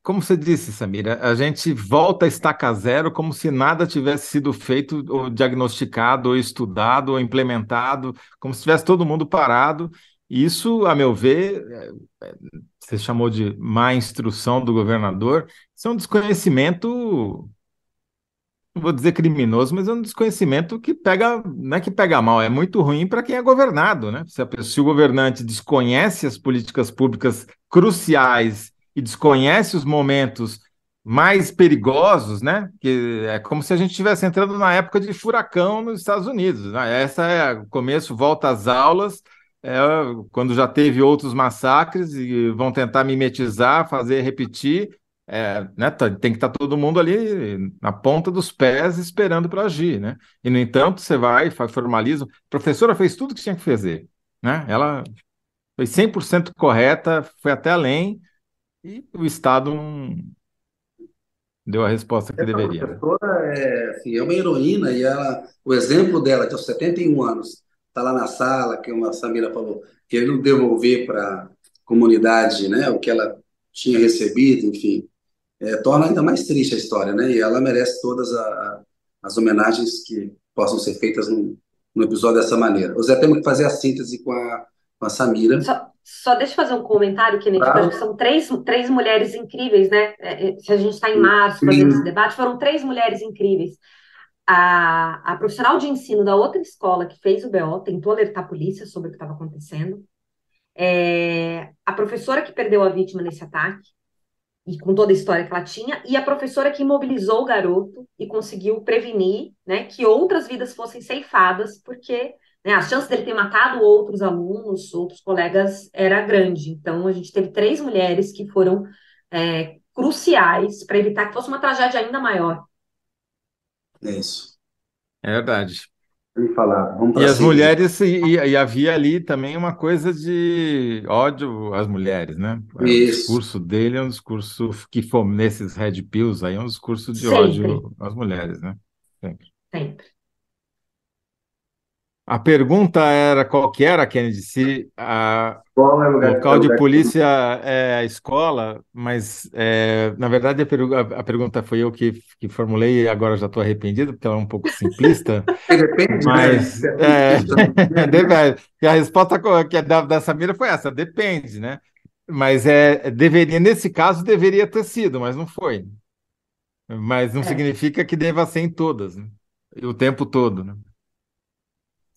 Speaker 2: como você disse, Samira, a gente volta a estaca zero como se nada tivesse sido feito, ou diagnosticado, ou estudado, ou implementado, como se tivesse todo mundo parado. Isso, a meu ver, é, é, você chamou de má instrução do governador, isso é um desconhecimento, vou dizer criminoso, mas é um desconhecimento que pega, não é que pega mal, é muito ruim para quem é governado, né? Se, a, se o governante desconhece as políticas públicas cruciais e desconhece os momentos mais perigosos, né? Que é como se a gente estivesse entrando na época de furacão nos Estados Unidos. Né? Essa é o começo, volta às aulas é, quando já teve outros massacres e vão tentar mimetizar, fazer repetir, é, né, tá, tem que estar tá todo mundo ali na ponta dos pés esperando para agir, né? E no entanto você vai, faz formaliza. A professora fez tudo o que tinha que fazer, né? Ela foi 100% correta, foi até além e o Estado não deu a resposta que
Speaker 1: Essa
Speaker 2: deveria.
Speaker 1: A professora é, assim, é uma heroína e ela, o exemplo dela, de aos 71 anos, está lá na sala, que uma Samira falou, querendo devolver para a comunidade né, o que ela tinha recebido, enfim, é, torna ainda mais triste a história, né? E ela merece todas a, a, as homenagens que possam ser feitas num, num, episódio dessa maneira. O Zé temos que fazer a síntese com a, com a Samira.
Speaker 3: Só, só deixa eu fazer um comentário, Kennedy, claro. que são três, três mulheres incríveis, né? É, é, se a gente está em março fazendo esse debate, foram três mulheres incríveis a, a profissional de ensino da outra escola que fez o BO tentou alertar a polícia sobre o que estava acontecendo. É, a professora que perdeu a vítima nesse ataque, e com toda a história que ela tinha, e a professora que imobilizou o garoto e conseguiu prevenir né, que outras vidas fossem ceifadas, porque né, a chance dele ter matado outros alunos, outros colegas, era grande. Então, a gente teve três mulheres que foram é, cruciais para evitar que fosse uma tragédia ainda maior.
Speaker 1: É isso.
Speaker 2: É verdade.
Speaker 1: Falar. Vamos
Speaker 2: e as mulheres, e, e, havia ali também uma coisa de ódio às mulheres, né? Isso. O discurso dele é um discurso que foi nesses red pills aí, é um discurso de Sempre. ódio às mulheres, né?
Speaker 3: Sempre. Sempre.
Speaker 2: A pergunta era qual que era, Kennedy, se a, é o local de polícia é a escola, mas é, na verdade a, pergu a, pergunta foi eu que, que formulei e agora já estou arrependido, porque ela é um pouco simplista. <laughs> <laughs>
Speaker 1: Depende,
Speaker 2: mas né? é, a resposta que é da, da Samira foi essa, depende, né? Mas é, deveria, nesse caso, deveria ter sido, mas não foi. Mas não é. significa que deva ser em todas, né? o tempo todo, né?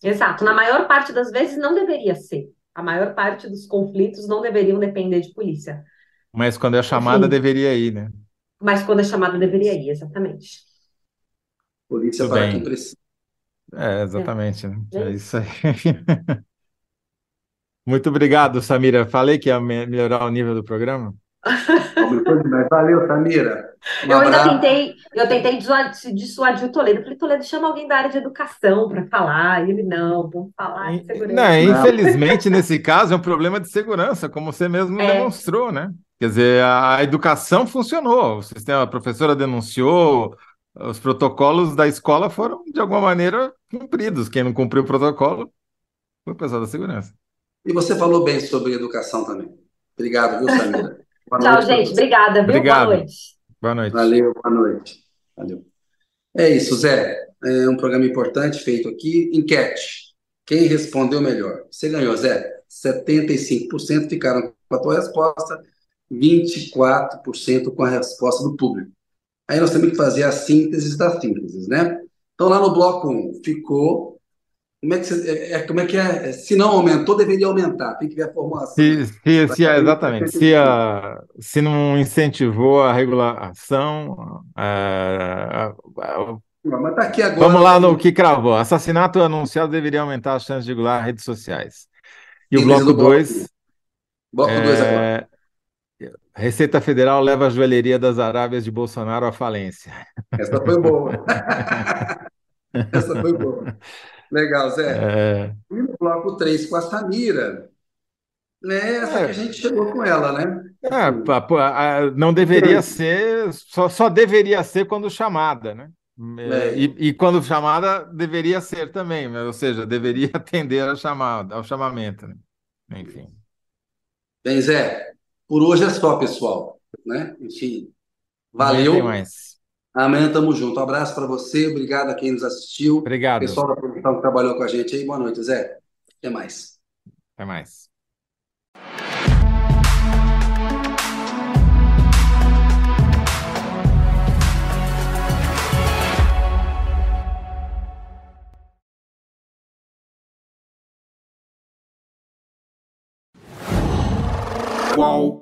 Speaker 3: Exato. Na maior parte das vezes não deveria ser. A maior parte dos conflitos não deveriam depender de polícia.
Speaker 2: Mas quando é chamada, Enfim, deveria ir, né?
Speaker 3: Mas quando é chamada, deveria ir, exatamente.
Speaker 1: Polícia Tudo para bem. quem precisa.
Speaker 2: É, exatamente. Né? É. é isso aí. <laughs> Muito obrigado, Samira. Falei que ia melhorar o nível do programa.
Speaker 1: Valeu, Samira.
Speaker 3: Um eu ainda tentei, eu tentei dissuadir o Toledo. falei, Toledo, chama alguém da área de educação para falar. E ele, não, vamos falar de segurança. Não,
Speaker 2: infelizmente, nesse caso, é um problema de segurança, como você mesmo é. demonstrou, né? Quer dizer, a educação funcionou, o sistema, a professora denunciou, os protocolos da escola foram, de alguma maneira, cumpridos. Quem não cumpriu o protocolo foi o pessoal da segurança.
Speaker 1: E você falou bem sobre educação também. Obrigado, viu, Samira?
Speaker 3: Boa Tchau, gente. Obrigada, viu?
Speaker 2: Obrigado.
Speaker 3: Boa noite.
Speaker 2: Boa noite.
Speaker 1: Valeu, boa noite. Valeu. É isso, Zé. É um programa importante feito aqui. Enquete. Quem respondeu melhor? Você ganhou, Zé. 75% ficaram com a tua resposta, 24% com a resposta do público. Aí nós temos que fazer a síntese das sínteses, né? Então, lá no bloco 1, ficou como é que, você, é, é, como é, que é? Se não aumentou, deveria aumentar. Tem que ver a formulação. Se,
Speaker 2: se, se exatamente. Se, a, se não incentivou a regulação. A, a,
Speaker 1: mas tá aqui agora.
Speaker 2: Vamos lá no que cravou. Assassinato anunciado deveria aumentar as chances de regular redes sociais. E o bloco 2.
Speaker 1: Bloco 2 é, agora.
Speaker 2: Receita Federal leva a joalheria das Arábias de Bolsonaro à falência.
Speaker 1: Essa foi boa. <laughs> Essa foi boa. Legal, Zé. É... E no bloco 3 com a Samira, né? Essa é. que a gente chegou com ela, né?
Speaker 2: É, não deveria ser, só, só deveria ser quando chamada, né? É. E, e, quando chamada deveria ser também, ou seja, deveria <laughs> atender a chamada, ao chamamento, né? Enfim.
Speaker 1: Bem, Zé, por hoje é só, pessoal. né? Enfim, valeu. Amanhã tamo junto. Um abraço para você, obrigado a quem nos assistiu.
Speaker 2: Obrigado.
Speaker 1: Pessoal da produção que trabalhou com a gente aí. Boa noite, Zé. Até mais.
Speaker 2: Até mais. Qual?